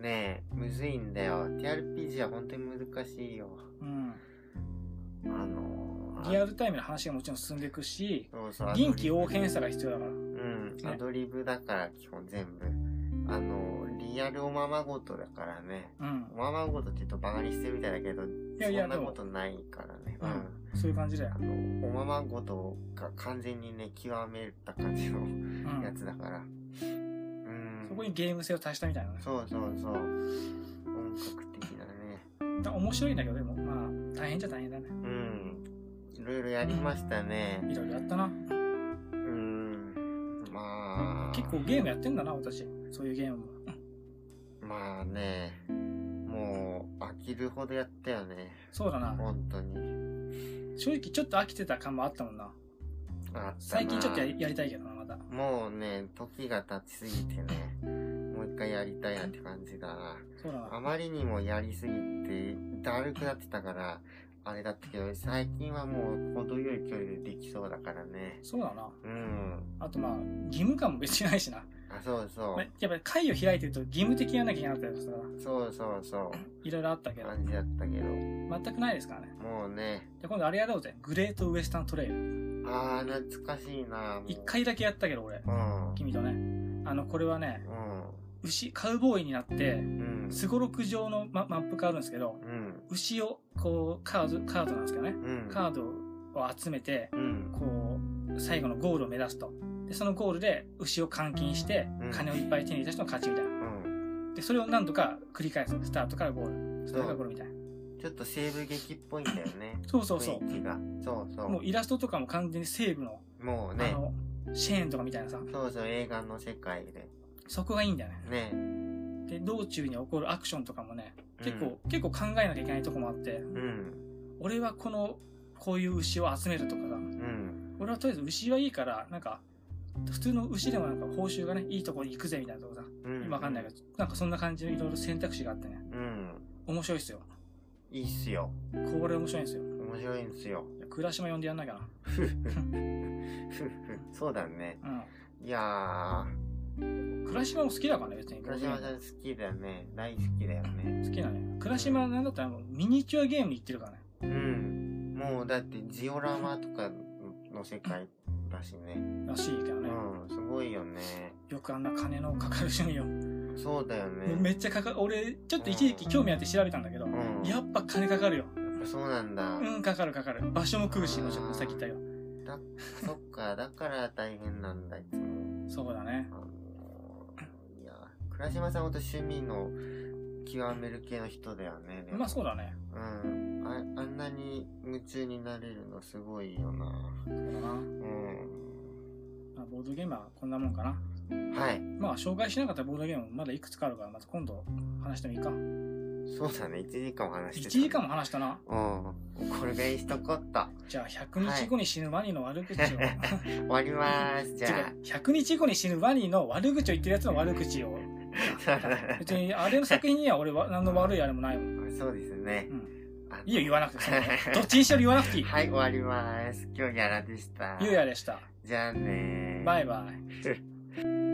Speaker 2: ねえむずいんだよ TRPG は本当に難しいよ
Speaker 1: うん。
Speaker 2: あのー
Speaker 1: リアルタイムの話がもちろん進んでいくし、臨機応変さが必要だから。
Speaker 2: うん、
Speaker 1: ね
Speaker 2: アドリブだから基本全部。あの、リアルおままごとだからね。
Speaker 1: うん。
Speaker 2: おままごとって言うとバカにしてるみたいだけど、
Speaker 1: やいや
Speaker 2: そんなことないからね。
Speaker 1: う
Speaker 2: うん
Speaker 1: ん。そういう感じだよ
Speaker 2: あ。の、おままごとが完全にね、極めた感じの
Speaker 1: うん。
Speaker 2: やつだから。うん。
Speaker 1: そこにゲーム性を足したみたいなね。
Speaker 2: そうそうそう。本格的だね。
Speaker 1: だ面白いんだけど、でも、まあ、大変じゃ大変だね。
Speaker 2: うん。いろいろやりましたね。
Speaker 1: いろいろやったな。
Speaker 2: うん。まあ。
Speaker 1: 結構ゲームやってんだな、私。そういうゲームも。
Speaker 2: まあね、もう飽きるほどやったよね。
Speaker 1: そうだな。
Speaker 2: 本当に。
Speaker 1: 正直ちょっと飽きてた感もあったもんな。
Speaker 2: あったな
Speaker 1: 最近ちょっとやりやりたいけどな、まだ。
Speaker 2: もうね、時が経ちすぎてね、もう一回やりたいなって感じだな。
Speaker 1: そうだな。
Speaker 2: あまりにもやりすぎて、だるくなってたから、あれだったけど、最近はもう程よい距離でできそうだからね。
Speaker 1: そうだな。
Speaker 2: うん。
Speaker 1: あとまあ、義務感も別にないしな。
Speaker 2: あ、そうそう
Speaker 1: まあ。やっぱり会を開いてると義務的にやらなきゃいけなかったりさ、
Speaker 2: そうそうそ
Speaker 1: いろいろあったけ
Speaker 2: う。
Speaker 1: ど、
Speaker 2: 感じだったけど。
Speaker 1: 全くないですからね。
Speaker 2: もうね、
Speaker 1: で、今度あれやろうぜ。グレートウエスタントレイル。
Speaker 2: あー、懐かしいな
Speaker 1: 一。回だけやったけど、俺。
Speaker 2: うん。
Speaker 1: 君とね。あの、これはね、
Speaker 2: う
Speaker 1: 牛、カウボーイになって、
Speaker 2: ん。うん。
Speaker 1: すごろく上のママップがあるんですけど、
Speaker 2: うん。
Speaker 1: 牛を、こう、カード、カードなんですけどね。
Speaker 2: うん。
Speaker 1: カードを集めて、
Speaker 2: うん。
Speaker 1: こう、最後のゴールを目指すと。で、そのゴールで牛を監禁して
Speaker 2: うん、
Speaker 1: 金をいっぱい手に入れた人の勝ちみたいな。
Speaker 2: うん。
Speaker 1: で、それを何度か繰り返す。スタートからゴール。スタートからゴールみたいな。
Speaker 2: ちょっと西部劇っぽいんだよね。
Speaker 1: そうそうそう。
Speaker 2: そうそう。
Speaker 1: もうイラストとかも完全に西部の、
Speaker 2: もうね、
Speaker 1: あの、シェーンとかみたいなさ、
Speaker 2: そうそう、映画の世界で。
Speaker 1: そこがいいんだよね。
Speaker 2: ね。
Speaker 1: で、道中に起こるアクションとかもね、結構、結構考えなきゃいけないとこもあって、
Speaker 2: うん。
Speaker 1: 俺はこの、こういう牛を集めるとかさ、
Speaker 2: うん。
Speaker 1: 俺はとりあえず牛はいいから、なんか、普通の牛でもなんか報酬がね、いいところに行くぜみたいなとこさ、
Speaker 2: うん。
Speaker 1: わかんないけど、なんかそんな感じのいろいろ選択肢があってね、
Speaker 2: うん。
Speaker 1: 面白いっすよ。
Speaker 2: いいっすよ。
Speaker 1: これ面白いんですよ。
Speaker 2: 面白いんすよ。
Speaker 1: 倉島呼んでやんなきゃな。
Speaker 2: そうだね。
Speaker 1: う
Speaker 2: いや
Speaker 1: ん。倉島も好きだからね、別に。
Speaker 2: ー、倉島さん好きだよね。大好きだよね。
Speaker 1: 好きなね。倉島なんだったらもうミニチュアゲームに行ってるからね。
Speaker 2: うん。もうだってジオラマとかの世界だしね。
Speaker 1: らしいけどね。
Speaker 2: うん、すごいよね。
Speaker 1: よくあんな金のかかる趣味を。
Speaker 2: そうだよね。
Speaker 1: めっちゃかかる。俺、ちょっと一時期興味あって調べたんだけど、
Speaker 2: うん。
Speaker 1: やっぱ金かかるよ。
Speaker 2: やっぱそうなんだ。
Speaker 1: うん、かかるかかる。場所も食うし、もちろんさっき言ったよ。
Speaker 2: だ、そっか、だから大変なんだ、いつも。
Speaker 1: そうだね。
Speaker 2: あのー、いや、倉島さんほんと趣味の極める系の人だよね。でも
Speaker 1: まあそうだね。
Speaker 2: うん。ああんなに夢中になれるのすごいよな。
Speaker 1: そうだな。
Speaker 2: う
Speaker 1: まあ、ボードゲームはこんなもんかな。
Speaker 2: ん。はい。
Speaker 1: まあ、紹介しなかったボードゲームもまだいくつかあるから、また今度話してもいいか。
Speaker 2: そうだね、1時間お話し
Speaker 1: 1
Speaker 2: てた。
Speaker 1: 時間も話したな。
Speaker 2: うん。これぐらいにしとこった。
Speaker 1: じゃあ、100日後に死ぬワニの悪口を。
Speaker 2: 終わりまーす。じゃ
Speaker 1: 違う100日後に死ぬワニの悪口を言ってるやつの悪口を。
Speaker 2: あ。
Speaker 1: 別に、あれの作品には俺は何の悪いあれもないもん。
Speaker 2: そうですね
Speaker 1: いいよ、言わなくて。どっちにしろ言わなくていい。
Speaker 2: はい、終わります。今日ギャラでした。
Speaker 1: ゆうやでした。
Speaker 2: じゃあねー。
Speaker 1: バイバイ。
Speaker 2: イ。